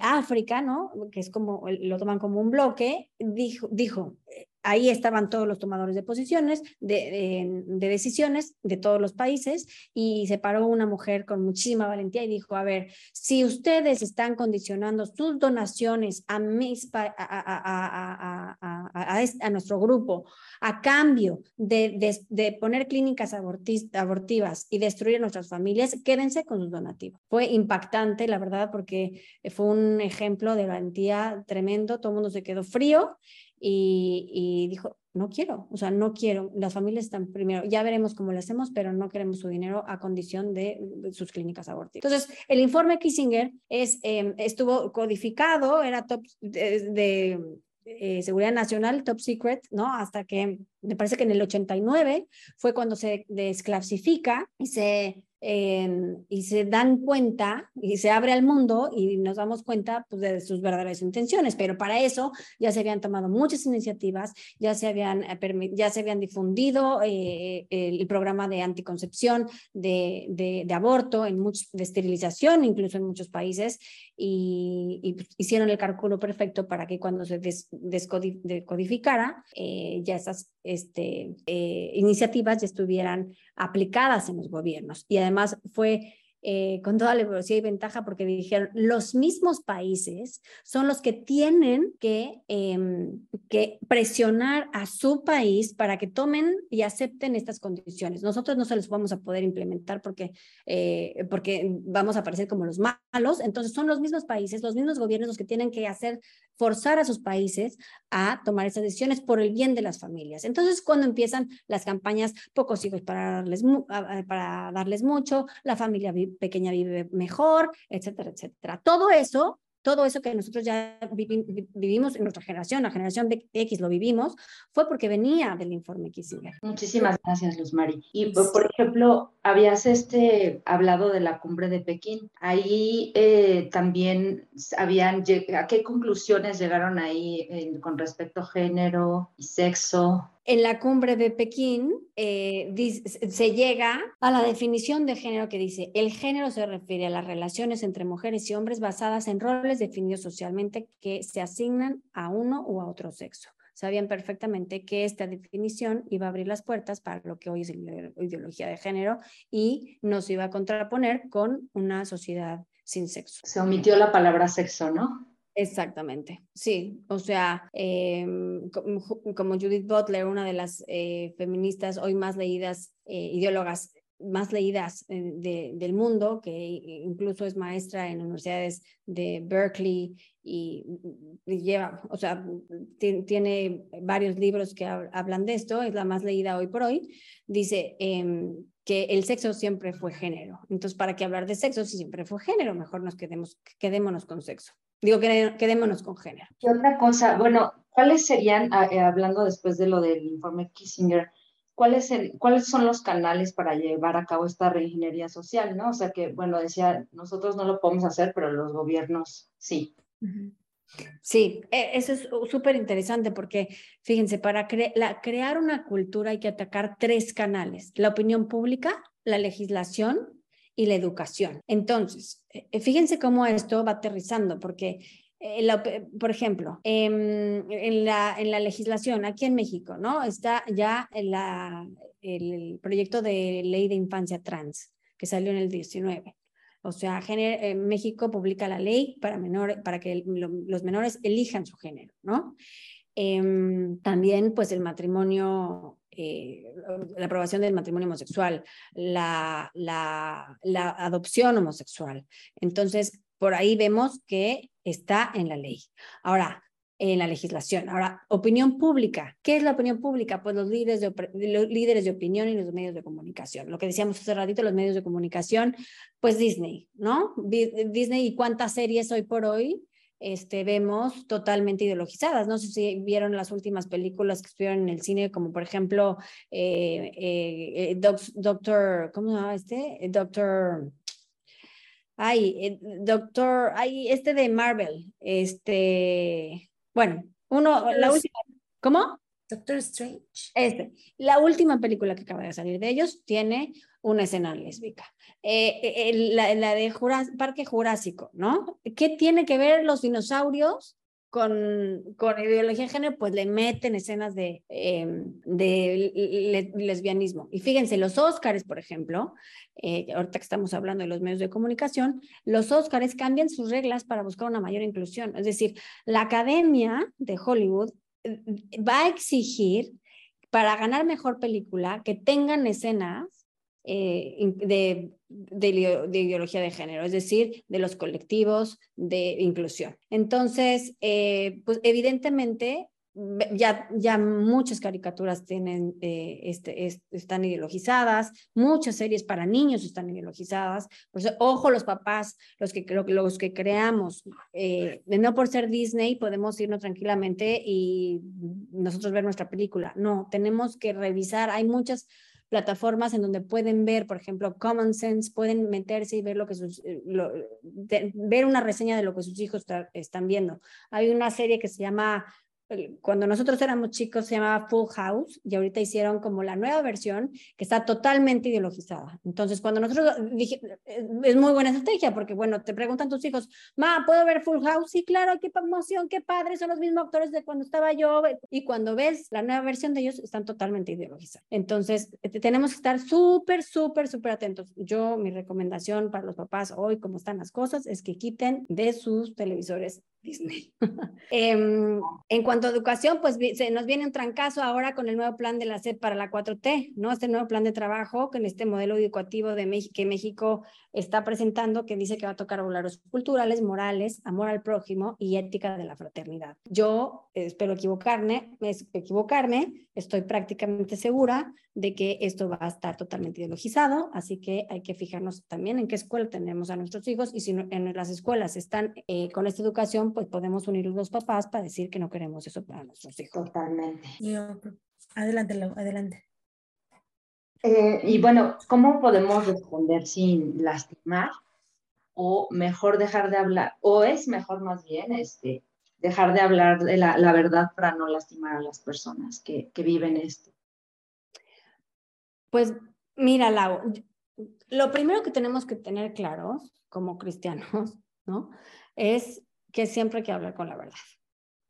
África, ¿no? Que es como, lo toman como un bloque, dijo ahí estaban todos los tomadores de posiciones, de, de, decisiones de todos los países y se paró una mujer con muchísima valentía y dijo, a ver, si ustedes están condicionando sus donaciones a, mis, a, a, a, nuestro grupo a cambio de, de poner clínicas abortivas y destruir nuestras familias, quédense con sus donativos. Fue impactante, la verdad, porque fue un ejemplo de valentía tremendo, todo el mundo se quedó frío y, dijo, no quiero, o sea, no quiero, las familias están primero, ya veremos cómo lo hacemos, pero no queremos su dinero a condición de, sus clínicas abortivas. Entonces, el informe Kissinger es, em, estuvo codificado, era top de, eh, seguridad nacional, top secret, ¿no? Hasta que me parece que en el 89 fue cuando se desclasifica y se y se dan cuenta y se abre al mundo y nos damos cuenta pues, de sus verdaderas intenciones. Pero para eso ya se habían tomado muchas iniciativas, ya se habían, eh, ya se habían difundido eh, el, programa de anticoncepción, de, de, aborto, en de esterilización, incluso en muchos países, y, pues, hicieron el cálculo perfecto para que cuando se descodificara, eh, ya esas este, iniciativas ya estuvieran aplicadas en los gobiernos. Y además fue eh, con toda la velocidad y ventaja porque dijeron, los mismos países son los que tienen que, em, que presionar a su país para que tomen y acepten estas condiciones. Nosotros no se los vamos a poder implementar porque, eh, porque vamos a parecer como los malos, entonces son los mismos países, los mismos gobiernos los que tienen que hacer, forzar a sus países a tomar esas decisiones por el bien de las familias. Entonces, cuando empiezan las campañas, pocos hijos para darles, para darles mucho, la familia pequeña vive mejor, etcétera, etcétera. Todo eso todo eso que nosotros ya vivimos en nuestra generación, la generación X lo vivimos, fue porque venía del informe Kissinger. Muchísimas gracias, Luz Mari. Y por ejemplo, habías este, hablado de la cumbre de Pekín. Ahí eh, también habían, ¿a qué conclusiones llegaron ahí con respecto a género y sexo? En la cumbre de Pekín eh, se llega a la definición de género que dice, el género se refiere a las relaciones entre mujeres y hombres basadas en roles definidos socialmente que se asignan a uno u a otro sexo. Sabían perfectamente que esta definición iba a abrir las puertas para lo que hoy es ideología de género y nos iba a contraponer con una sociedad sin sexo. Se omitió la palabra sexo, ¿no? Exactamente, sí. O sea, em, como, Judith Butler, una de las eh, feministas hoy más leídas, eh, ideólogas más leídas eh, del mundo, que incluso es maestra en universidades de Berkeley y, lleva, o sea, tiene varios libros que hablan de esto, es la más leída hoy por hoy, dice em, que el sexo siempre fue género. Entonces, ¿para qué hablar de sexo si siempre fue género? Mejor nos quedemos, quedémonos con sexo. Digo, quedémonos con género. Y otra cosa, bueno, ¿cuáles serían, eh, hablando después de lo del informe Kissinger, ¿cuáles, ¿cuáles son los canales para llevar a cabo esta reingeniería social? ¿no? O sea que, bueno, decía, nosotros no lo podemos hacer, pero los gobiernos sí. Sí, e, eso es súper interesante porque, fíjense, para crear una cultura hay que atacar tres canales, la opinión pública, la legislación y la educación. Entonces, eh, fíjense cómo esto va aterrizando, porque, eh, por ejemplo, em, en, la, en la legislación aquí en México, ¿no? Está ya la, el proyecto de ley de infancia trans que salió en el 19. O sea, eh, México publica la ley para, menores, para que los menores elijan su género, ¿no? Em, también, pues, el matrimonio eh, la aprobación del matrimonio homosexual, la, la, la adopción homosexual. Entonces, por ahí vemos que está en la ley. Ahora, en la legislación. Ahora, opinión pública. ¿Qué es la opinión pública? Pues los líderes de, los líderes de opinión y los medios de comunicación. Lo que decíamos hace ratito, los medios de comunicación, pues Disney, ¿no? Disney y cuántas series hoy por hoy este, vemos totalmente ideologizadas. No sé si vieron las últimas películas que estuvieron en el cine, como por ejemplo eh, eh, eh Doctor, ¿cómo se llama este? Doctor, ay, Doctor, ay, este de Marvel, este, bueno, uno, la última, ¿cómo? Doctor Strange. Este, la última película que acaba de salir de ellos tiene una escena lésbica. Eh, eh, la, la, de Parque Jurásico, ¿no? ¿Qué tiene que ver los dinosaurios con, con ideología de género? Pues le meten escenas de, em, de lesbianismo. Y fíjense, los Óscares, por ejemplo, eh, ahorita que estamos hablando de los medios de comunicación, los Óscares cambian sus reglas para buscar una mayor inclusión. Es decir, la Academia de Hollywood va a exigir para ganar mejor película que tengan escenas eh, de, de, ideología de género, es decir, de los colectivos de inclusión. Entonces, eh, pues evidentemente ya, ya muchas caricaturas tienen, eh, este, están ideologizadas, muchas series para niños están ideologizadas. Por eso, ojo los papás, los que, los que creamos, eh, no por ser Disney podemos irnos tranquilamente y nosotros ver nuestra película. No, tenemos que revisar, hay muchas plataformas en donde pueden ver, por ejemplo, Common Sense, pueden meterse y ver lo que sus, eh, ver una reseña de lo que sus hijos están viendo. Hay una serie que se llama cuando nosotros éramos chicos se llamaba Full House y ahorita hicieron como la nueva versión que está totalmente ideologizada. Entonces, cuando nosotros dije, es muy buena estrategia porque, bueno, te preguntan tus hijos, ma, ¿puedo ver Full House? Sí, claro, qué emoción, qué padre, son los mismos actores de cuando estaba yo. Y cuando ves la nueva versión de ellos, están totalmente ideologizados. Entonces, tenemos que estar súper, súper, súper atentos. Yo, mi recomendación para los papás hoy, como están las cosas, es que quiten de sus televisores Disney. Em, en cuanto a educación, pues se nos viene un trancazo ahora con el nuevo plan de la SED para la 4T, ¿no? Este nuevo plan de trabajo con este modelo educativo de México, que México está presentando, que dice que va a tocar valores culturales, morales, amor al prójimo y ética de la fraternidad. Yo espero equivocarme, equivocarme, estoy prácticamente segura de que esto va a estar totalmente ideologizado, así que hay que fijarnos también en qué escuela tenemos a nuestros hijos y si en las escuelas están eh, con esta educación, pues podemos unir los papás para decir que no queremos eso para nuestros hijos. Totalmente. adelante, adelante. Eh, y bueno, ¿cómo podemos responder sin lastimar? O mejor dejar de hablar, o es mejor más bien este, dejar de hablar de la, la verdad para no lastimar a las personas que, que viven esto. Pues mira, Lau, lo primero que tenemos que tener claro como cristianos, ¿no? Es que siempre hay que hablar con la verdad.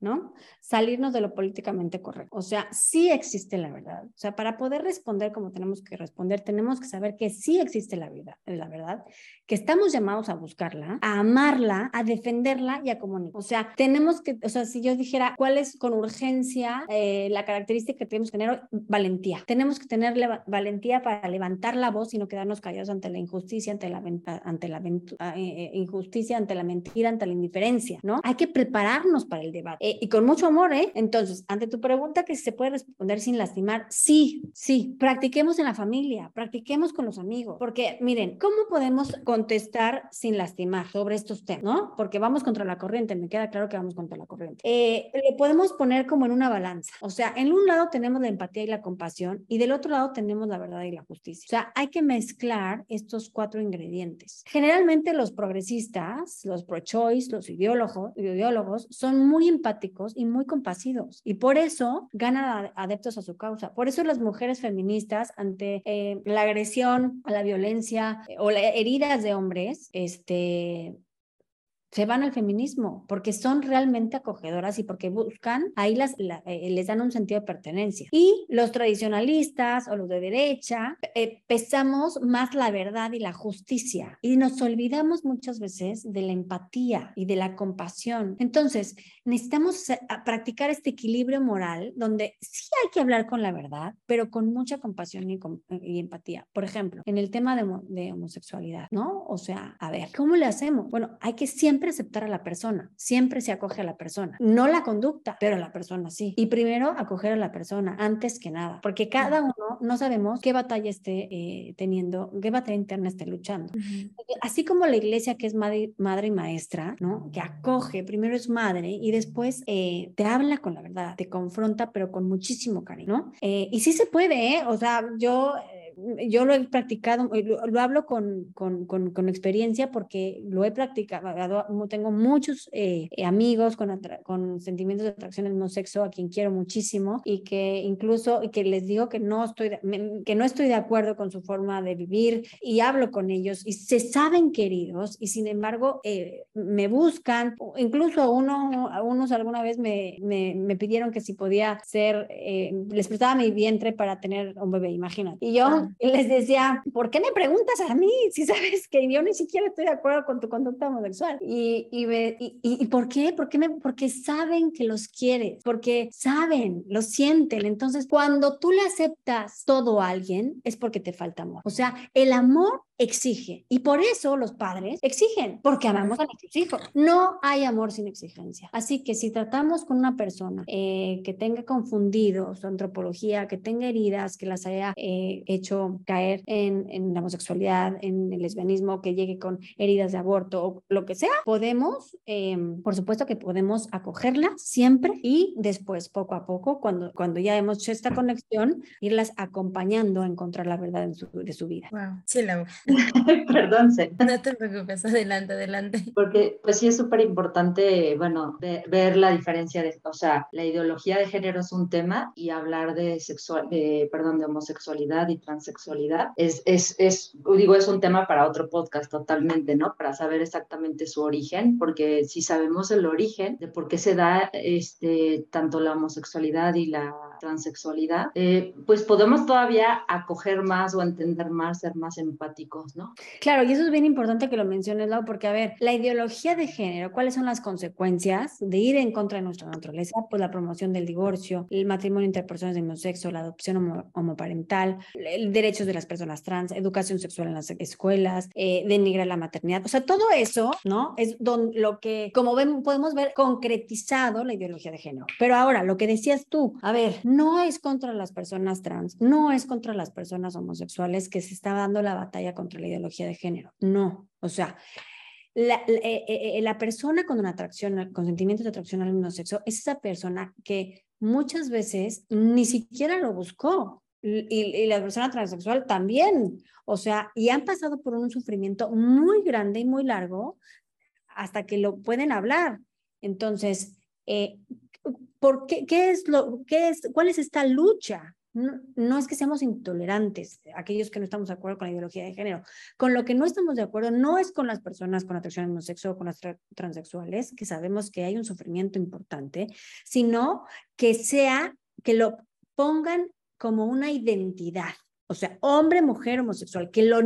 ¿No? Salirnos de lo políticamente correcto. O sea, sí existe la verdad. O sea, para poder responder como tenemos que responder, tenemos que saber que sí existe la verdad, la verdad, que estamos llamados a buscarla, a amarla, a defenderla y a comunicar. O sea, tenemos que, o sea, si yo dijera cuál es con urgencia eh, la característica que tenemos que tener, valentía. Tenemos que tener valentía para levantar la voz y no quedarnos callados ante la injusticia, ante la, ante la ah, eh, eh, injusticia, ante la mentira, ante la indiferencia, ¿no? Hay que prepararnos para el debate y con mucho amor, ¿eh? Entonces, ante tu pregunta que si se puede responder sin lastimar, sí, sí, practiquemos en la familia, practiquemos con los amigos, porque miren, ¿cómo podemos contestar sin lastimar sobre estos temas, ¿no? Porque vamos contra la corriente, me queda claro que vamos contra la corriente. Eh, lo podemos poner como en una balanza, o sea, en un lado tenemos la empatía y la compasión y del otro lado tenemos la verdad y la justicia. O sea, hay que mezclar estos cuatro ingredientes. Generalmente los progresistas, los pro-choice, los ideólogos, ideólogos son muy empáticos y muy compasivos. Y por eso ganan adeptos a su causa. Por eso las mujeres feministas ante eh, la agresión, la violencia eh, o las heridas de hombres, este, se van al feminismo porque son realmente acogedoras y porque buscan, ahí las, eh, les dan un sentido de pertenencia. Y los tradicionalistas o los de derecha eh, pesamos más la verdad y la justicia y nos olvidamos muchas veces de la empatía y de la compasión. Entonces, necesitamos practicar este equilibrio moral donde sí hay que hablar con la verdad, pero con mucha compasión y, y empatía. Por ejemplo, en el tema de, de homosexualidad, ¿no? O sea, a ver, ¿cómo le hacemos? Bueno, hay que siempre aceptar a la persona, siempre se acoge a la persona, no la conducta, pero la persona sí. Y primero acoger a la persona antes que nada, porque cada uno no sabemos qué batalla esté eh, teniendo, qué batalla interna esté luchando. Así como la iglesia que es madre, madre, y maestra, ¿no? Que acoge, primero es madre y después eh, te habla con la verdad, te confronta, pero con muchísimo cariño, ¿no? Eh, y sí se puede, ¿eh? O sea, yo yo lo he practicado, eh, lo, hablo con, con, con, experiencia porque lo he practicado, tengo muchos eh, amigos con, con sentimientos de atracción al mismo sexo a quien quiero muchísimo y que incluso que les digo que no estoy que no estoy de acuerdo con su forma de vivir y hablo con ellos y se saben queridos y sin embargo eh, me buscan. Incluso a uno alguna vez me, me, me pidieron que si podía ser les prestaba mi vientre para tener un bebé imagínate. Y yo Y les decía, ¿por qué me preguntas a mí si sabes que yo ni siquiera estoy de acuerdo con tu conducta homosexual? Y, y, y, y, ¿por qué? ¿Por qué me, porque saben que los quieres, porque saben, lo sienten. Entonces, cuando tú le aceptas todo a alguien, es porque te falta amor. O sea, el amor exige. Y por eso los padres exigen, porque amamos a nuestros hijos. No hay amor sin exigencia. Así que si tratamos con una persona eh, que tenga confundido su antropología, que tenga heridas, que las haya eh, hecho caer en, en, la homosexualidad, en el lesbianismo, que llegue con heridas de aborto o lo que sea, podemos, em, por supuesto que podemos acogerla siempre y después, poco a poco, cuando, cuando ya hemos hecho esta conexión, irlas acompañando a encontrar la verdad en su, de su vida. Wow. Sí, la Perdón, No te preocupes, adelante, adelante. Porque pues sí es súper importante, bueno, ver la diferencia de, o sea, la ideología de género es un tema y hablar de sexual, de, perdón, de homosexualidad y transexualidad es, es, es, digo, es un tema para otro podcast totalmente, ¿no? Para saber exactamente su origen, porque si sabemos el origen de por qué se da este, tanto la homosexualidad y la transexualidad, eh, pues podemos todavía acoger más o entender más, ser más empáticos, ¿no? Claro, y eso es bien importante que lo menciones, Lau, porque a ver, la ideología de género, ¿cuáles son las consecuencias de ir en contra de nuestra naturaleza? Pues la promoción del divorcio, el matrimonio entre personas de mismo sexo, la adopción homoparental, el derechos de las personas trans, educación sexual en las escuelas, eh, denigrar la maternidad, o sea, todo eso, ¿no? Es don, lo que, como ven, podemos ver concretizado la ideología de género. Pero ahora, lo que decías tú, a ver, no es contra las personas trans, no es contra las personas homosexuales que se está dando la batalla contra la ideología de género. No, o sea, la, eh, eh, la, persona con una atracción, con sentimientos de atracción al mismo sexo, es esa persona que muchas veces ni siquiera lo buscó. Y, y, la persona transexual también. O sea, y han pasado por un sufrimiento muy grande y muy largo hasta que lo pueden hablar. Entonces, eh, ¿por qué, qué es lo, qué es, ¿cuál es esta lucha? No, no, es que seamos intolerantes, aquellos que no estamos de acuerdo con la ideología de género. Con lo que no estamos de acuerdo no es con las personas con atracción al mismo sexo o con las tra transexuales, que sabemos que hay un sufrimiento importante, sino que sea, que lo pongan como una identidad o sea, hombre, mujer, homosexual, que lo,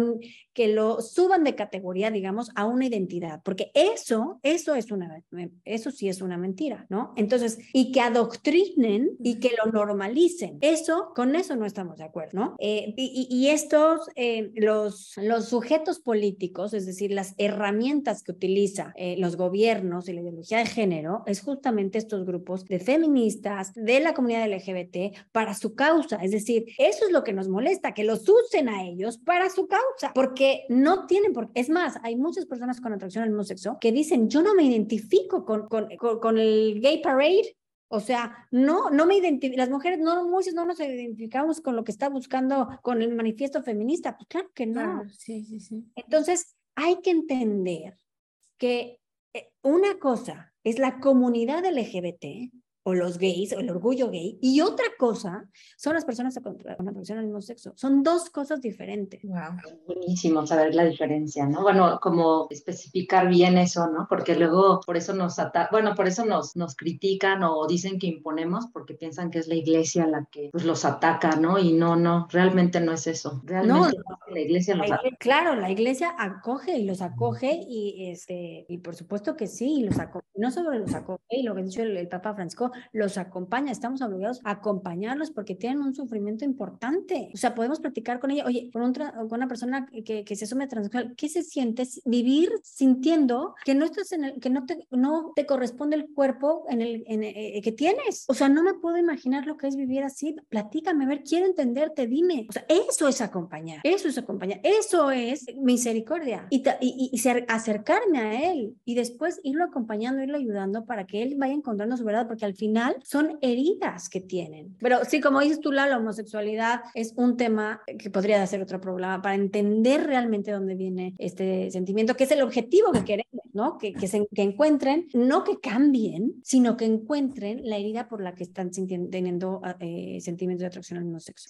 que lo suban de categoría, digamos, a una identidad, porque eso, eso es una, eso sí es una mentira, ¿no? Entonces, y que adoctrinen y que lo normalicen, eso, con eso no estamos de acuerdo, ¿no? Eh, y, estos, eh, los, los sujetos políticos, es decir, las herramientas que utiliza eh, los gobiernos y la ideología de género, es justamente estos grupos de feministas, de la comunidad LGBT, para su causa, es decir, eso es lo que nos molesta que los usen a ellos para su causa, porque no tienen por Es más, hay muchas personas con atracción al mismo sexo que dicen, yo no me identifico con, con, con, el gay parade, o sea, no, no me identifico, las mujeres, no, muchas no nos identificamos con lo que está buscando con el manifiesto feminista. Pues claro que no. sí, sí, sí. Entonces, hay que entender que eh, una cosa es la comunidad LGBT o los gays, o el orgullo gay, y otra cosa son las personas con atracción al mismo sexo. Son dos cosas diferentes. Wow. Buenísimo saber la diferencia, ¿no? Bueno, como especificar bien eso, ¿no? Porque luego por eso nos ata bueno, por eso nos, nos critican o dicen que imponemos porque piensan que es la iglesia la que pues, los ataca, ¿no? Y no, no, realmente no es eso. Realmente no, la iglesia los ataca. Claro, la iglesia acoge y los acoge y este y por supuesto que sí, los acoge, no solo los acoge, y lo que dicho el, el Papa Francisco, los acompaña, estamos obligados a acompañarlos porque tienen un sufrimiento importante. O sea, podemos platicar con ella, oye, con, con una persona que, que se asume transexual, ¿qué se siente vivir sintiendo que no estás en el, que no te, no te corresponde el cuerpo en el, en eh, que tienes? O sea, no me puedo imaginar lo que es vivir así. Platícame, a ver, quiero entenderte, dime. O sea, eso es acompañar, eso es acompañar, eso es misericordia y, y, y acercarme a él y después irlo acompañando, irlo ayudando para que él vaya encontrando su verdad, porque al final final son heridas que tienen. Pero sí, como dices tú, la homosexualidad es un tema que podría ser otro problema para entender realmente dónde viene este sentimiento, que es el objetivo que queremos. ¿No? Que, que, se, que encuentren, no que cambien, sino que encuentren la herida por la que están teniendo eh, sentimientos de atracción al mismo sexo.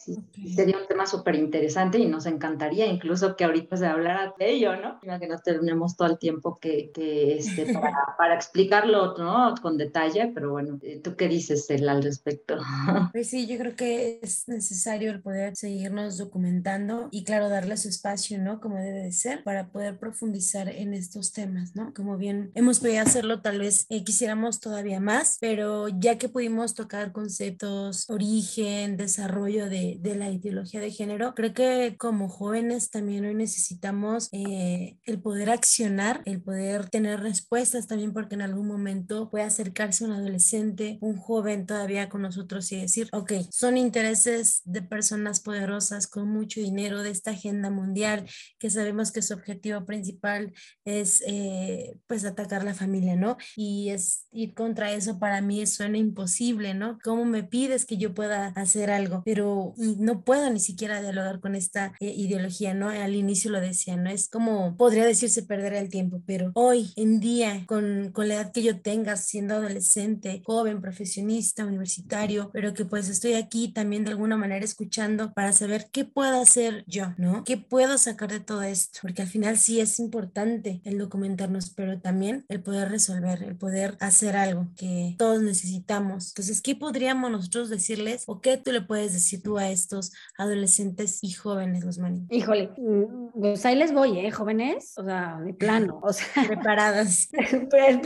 Sería un tema súper interesante y nos encantaría incluso que ahorita se hablara de ello, ¿no? Que no tenemos todo el tiempo que, que este, para, para, explicarlo, ¿no? Con detalle, pero bueno, eh, ¿tú qué dices, él al respecto? Pues sí, yo creo que es necesario el poder seguirnos documentando y claro, darle su espacio, ¿no? Como debe de ser para poder profundizar en estos temas, ¿no? Como bien hemos podido hacerlo, tal vez eh, quisiéramos todavía más, pero ya que pudimos tocar conceptos, origen, desarrollo de, de la ideología de género, creo que como jóvenes también hoy necesitamos eh, el poder accionar, el poder tener respuestas también porque en algún momento puede acercarse un adolescente, un joven todavía con nosotros y decir, ok, son intereses de personas poderosas con mucho dinero de esta agenda mundial que sabemos que su objetivo principal es eh, pues atacar la familia, ¿no? Y es ir contra eso para mí suena imposible, ¿no? ¿Cómo me pides que yo pueda hacer algo? Pero no puedo ni siquiera dialogar con esta eh, ideología, ¿no? Al inicio lo decía, ¿no? Es como, podría decirse perder el tiempo, pero hoy en día, con, con la edad que yo tenga, siendo adolescente, joven, profesionista, universitario, pero que pues estoy aquí también de alguna manera escuchando para saber qué puedo hacer yo, ¿no? ¿Qué puedo sacar de todo esto? Porque al final sí es importante el documentarnos, pero también el poder resolver, el poder hacer algo que todos necesitamos. Entonces, ¿qué podríamos nosotros decirles o qué tú le puedes decir tú a estos adolescentes y jóvenes, Guzmán? Híjole, mm, pues ahí les voy, ¿eh? Jóvenes, o sea, de plano, o sea. Preparadas. pues,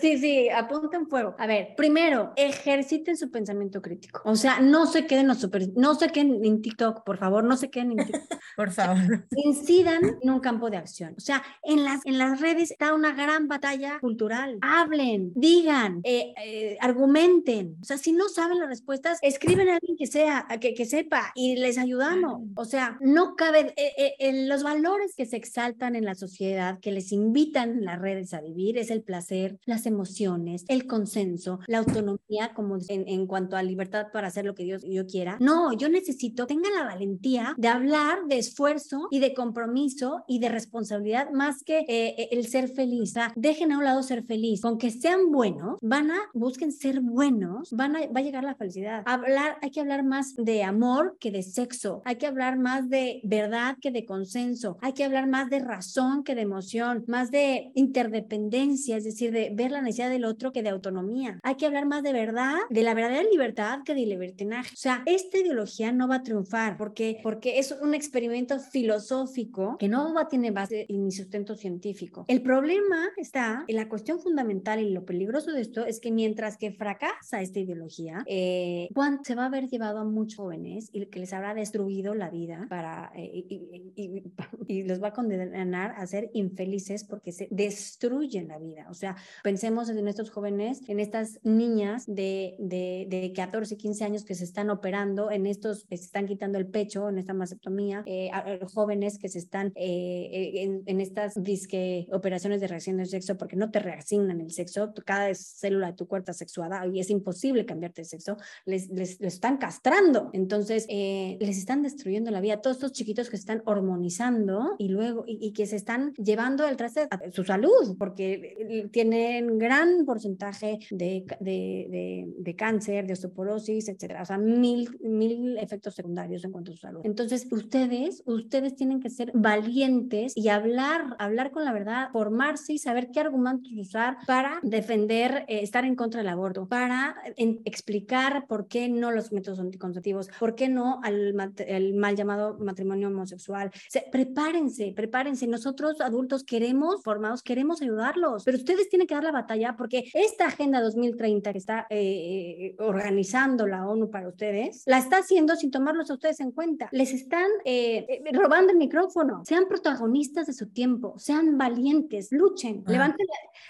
sí, sí, apunten fuego. A ver, primero, ejerciten su pensamiento crítico. O sea, no se queden los super, no se queden en TikTok, por favor, no se queden en TikTok. por favor. Incidan en un campo de acción. O sea, en las, en las redes está una gran batalla cultural. Hablen, digan, eh, eh, argumenten. O sea, si no saben las respuestas, escriben a alguien que sea, que, que sepa y les ayudamos. O sea, no cabe eh, en los valores que se exaltan en la sociedad, que les invitan las redes a vivir, es el placer, las emociones, el consenso, la autonomía como en, en cuanto a libertad para hacer lo que Dios yo quiera. No, yo necesito, tengan la valentía de hablar de esfuerzo y de compromiso y de responsabilidad más que eh, eh, el ser feliz. O sea, dejen a un lado ser feliz. Con que sean buenos, van a, busquen ser buenos, van a, va a llegar la felicidad. Hablar, hay que hablar más de amor que de sexo. Hay que hablar más de verdad que de consenso. Hay que hablar más de razón que de emoción, más de interdependencia, es decir, de ver la necesidad del otro que de autonomía. Hay que hablar más de verdad, de la verdadera libertad que de libertinaje. O sea, esta ideología no va a triunfar porque, porque es un experimento filosófico que no va a tener base ni sustento científico. El problema está en la cuestión fundamental y lo peligroso de esto es que mientras que fracasa esta ideología, eh, se va a haber llevado a muchos jóvenes y que les habrá destruido la vida para, eh, y, y, y, los va a condenar a ser infelices porque se destruyen la vida. O sea, pensemos en estos jóvenes, en estas niñas de, de, de 14, 15 años que se están operando, en estos que se están quitando el pecho, en esta mastectomía, eh, jóvenes que se están eh, eh, en, en, estas disque operaciones de reacción del sexo porque no te reasignan el sexo, cada célula de tu cuerpo está sexuada y es imposible cambiarte de sexo, les, les, les están castrando, entonces eh, les están destruyendo la vida. Todos estos chiquitos que se están hormonizando y luego, y, y que se están llevando el traste a su salud, porque tienen gran porcentaje de, de, de, de cáncer, de osteoporosis, etcétera, o sea, mil, mil efectos secundarios en cuanto a su salud. Entonces, ustedes, ustedes tienen que ser valientes y hablar, hablar con la verdad, formarse y saber qué argumentos usar para defender, eh, estar en contra del aborto, para explicar por qué no los métodos anticonceptivos, por qué no al, el mal llamado matrimonio homosexual. Se, prepárense, prepárense. Nosotros adultos queremos, formados, queremos ayudarlos, pero ustedes tienen que dar la batalla porque esta Agenda 2030 que está eh, organizando la ONU para ustedes, la está haciendo sin tomarlos a ustedes en cuenta. Les están eh, eh robando el micrófono. Sean protagonistas de su tiempo, sean valientes, luchen, ah. levanten,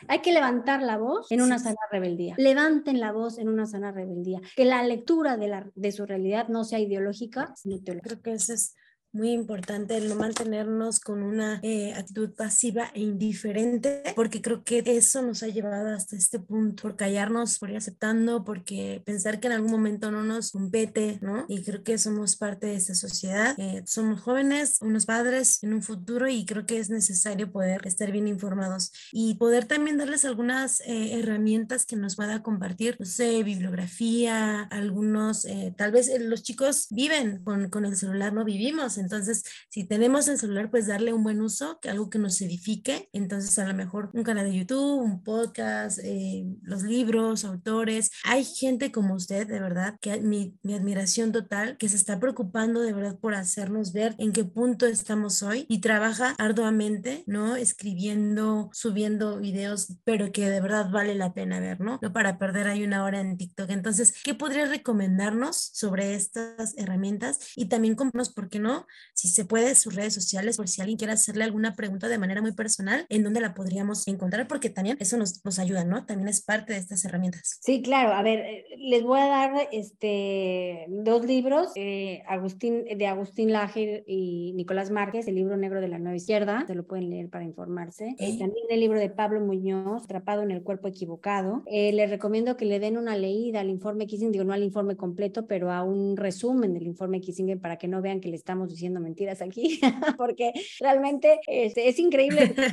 hay que levantar la voz en una sana rebeldía. Levanten la voz en una sana rebeldía. Que la lectura de, la, de su realidad no sea ideológica, sino teológica. Creo que ese es muy importante el no mantenernos con una eh, actitud pasiva e indiferente, porque creo que eso nos ha llevado hasta este punto, por callarnos, por ir aceptando, porque pensar que en algún momento no nos compete, ¿no? Y creo que somos parte de esta sociedad, eh, somos jóvenes, unos padres en un futuro y creo que es necesario poder estar bien informados y poder también darles algunas eh, herramientas que nos pueda compartir, no sé, bibliografía, algunos, tal vez los chicos viven con, con el celular, no vivimos, entonces si tenemos el celular, pues darle un buen uso, que algo que nos edifique, entonces a lo mejor un canal de YouTube, un podcast, eh, los libros, autores, hay gente como usted, de verdad, que mi, mi admiración total, que se está preocupando de verdad por hacernos ver en qué punto estamos hoy y trabaja arduamente, ¿no? Escribiendo, subiendo videos, pero que de verdad vale la pena ver, ¿no? No para perder ahí una hora en TikTok. Entonces, ¿qué podría recomendarnos sobre estas herramientas? Y también, ¿por qué no? Si se puede, sus redes sociales, por si alguien quiere hacerle alguna pregunta de manera muy personal, ¿en dónde la podríamos encontrar? Porque también eso nos, nos ayuda, ¿no? También es parte de estas herramientas. Sí, claro. A ver, eh, les voy a dar este, dos libros eh, Agustín, de Agustín Lager y Nicolás Márquez, el libro negro de la nueva izquierda, se lo pueden leer para informarse. Eh, también el libro de Pablo Muñoz, Atrapado en el cuerpo equivocado. les recomiendo que le den una leída al informe Kissinger, digo no al informe completo, pero a un resumen del informe Kissinger para que no vean que le estamos diciendo mentiras aquí, porque realmente este, es increíble.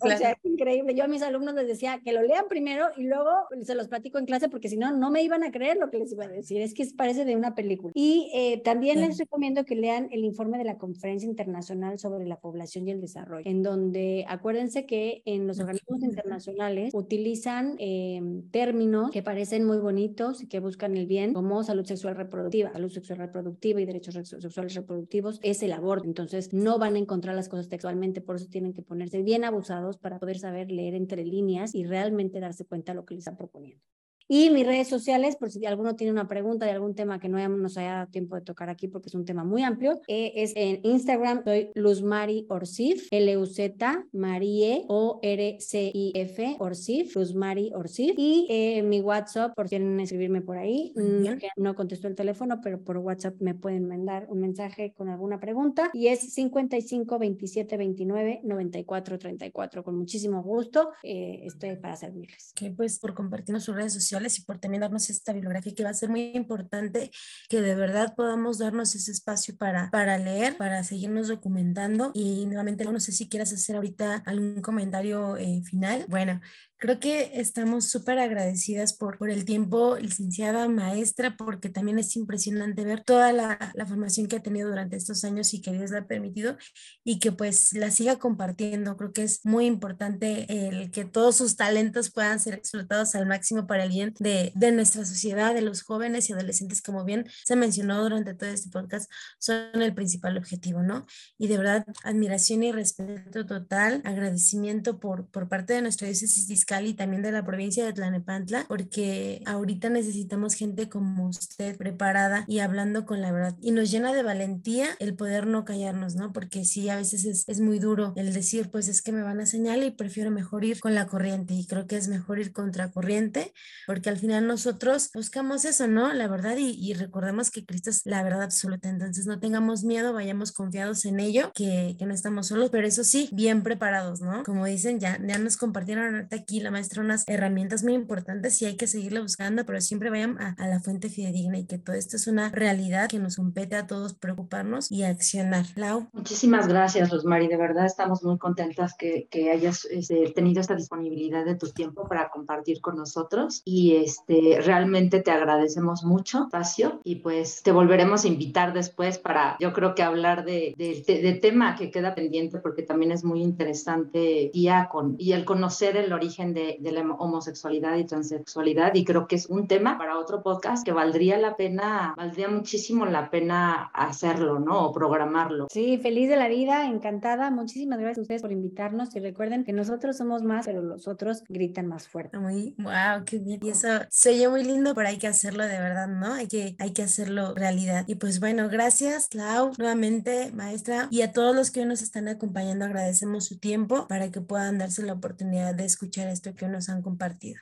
O sea, es increíble. Yo a mis alumnos les decía que lo lean primero y luego se los platico en clase porque si no, no me iban a creer lo que les iba a decir. Es que parece de una película. Y eh, también les recomiendo que lean el informe de la Conferencia Internacional sobre la Población y el Desarrollo, en donde acuérdense que en los organismos internacionales utilizan em, términos que parecen muy bonitos y que buscan el bien, como salud sexual reproductiva, salud sexual reproductiva y derechos sexuales reproductivos, es el aborto. Entonces, no van a encontrar las cosas textualmente, por eso tienen que ponerse bien abusados para poder saber leer entre líneas y realmente darse cuenta de lo que les están proponiendo. Y mis redes sociales, por si alguno tiene una pregunta de algún tema que no nos haya dado tiempo de tocar aquí porque es un tema muy amplio, eh, es en Instagram, soy Luzmari Orsif, L-U-Z, Marie, O-R-C-I-F, Orsif, Luzmari Orsif. Y eh, mi WhatsApp, por si quieren escribirme por ahí, no, no contesto el teléfono, pero por WhatsApp me pueden mandar un mensaje con alguna pregunta. Y es 55 27 29 94 34. Con muchísimo gusto eh, estoy para servirles. Que pues por compartirnos sus redes sociales y por también darnos esta bibliografía que va a ser muy importante que de verdad podamos darnos ese espacio para, para leer, para seguirnos documentando y nuevamente no sé si quieras hacer ahorita algún comentario eh, final. Bueno, Creo que estamos súper agradecidas por, por el tiempo, licenciada maestra, porque también es impresionante ver toda la, la, formación que ha tenido durante estos años y que Dios le ha permitido y que pues la siga compartiendo. Creo que es muy importante el que todos sus talentos puedan ser explotados al máximo para el bien de, de nuestra sociedad, de los jóvenes y adolescentes, como bien se mencionó durante todo este podcast, son el principal objetivo, ¿no? Y de verdad, admiración y respeto total, agradecimiento por, por parte de nuestra diócesis y también de la provincia de Tlanepantla, porque ahorita necesitamos gente como usted preparada y hablando con la verdad. Y nos llena de valentía el poder no callarnos, ¿no? Porque sí, a veces es, es muy duro el decir, pues es que me van a señalar y prefiero mejor ir con la corriente. Y creo que es mejor ir contra corriente, porque al final nosotros buscamos eso, ¿no? La verdad y, y recordemos que Cristo es la verdad absoluta. Entonces no tengamos miedo, vayamos confiados en ello, que, que no estamos solos, pero eso sí, bien preparados, ¿no? Como dicen, ya, ya nos compartieron aquí la maestra unas herramientas muy importantes y hay que seguirle buscando, pero siempre vayan a, la fuente fidedigna y que todo esto es una realidad que nos compete a todos preocuparnos y accionar. Lau. Muchísimas gracias, Rosmary. De verdad estamos muy contentas que, que hayas este, tenido esta disponibilidad de tu tiempo para compartir con nosotros y este, realmente te agradecemos mucho, Pacio, y pues te volveremos a invitar después para, yo creo que hablar de, de, de, tema que queda pendiente porque también es muy interesante y, con, y el conocer el origen de, de, la homosexualidad y transexualidad y creo que es un tema para otro podcast que valdría la pena, valdría muchísimo la pena hacerlo, ¿no? O programarlo. Sí, feliz de la vida, encantada. Muchísimas gracias a ustedes por invitarnos y recuerden que nosotros somos más, pero los otros gritan más fuerte. Muy, wow, qué bien. Y eso se oye muy lindo, pero hay que hacerlo de verdad, ¿no? Hay que, hay que hacerlo realidad. Y pues bueno, gracias, Lau, nuevamente, maestra, y a todos los que hoy nos están acompañando, agradecemos su tiempo para que puedan darse la oportunidad de escuchar esto que nos han compartido.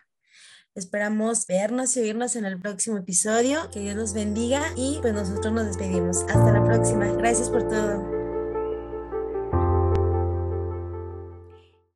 Esperamos vernos y oírnos en el próximo episodio. Que Dios los bendiga y pues nosotros nos despedimos. Hasta la próxima. Gracias por todo.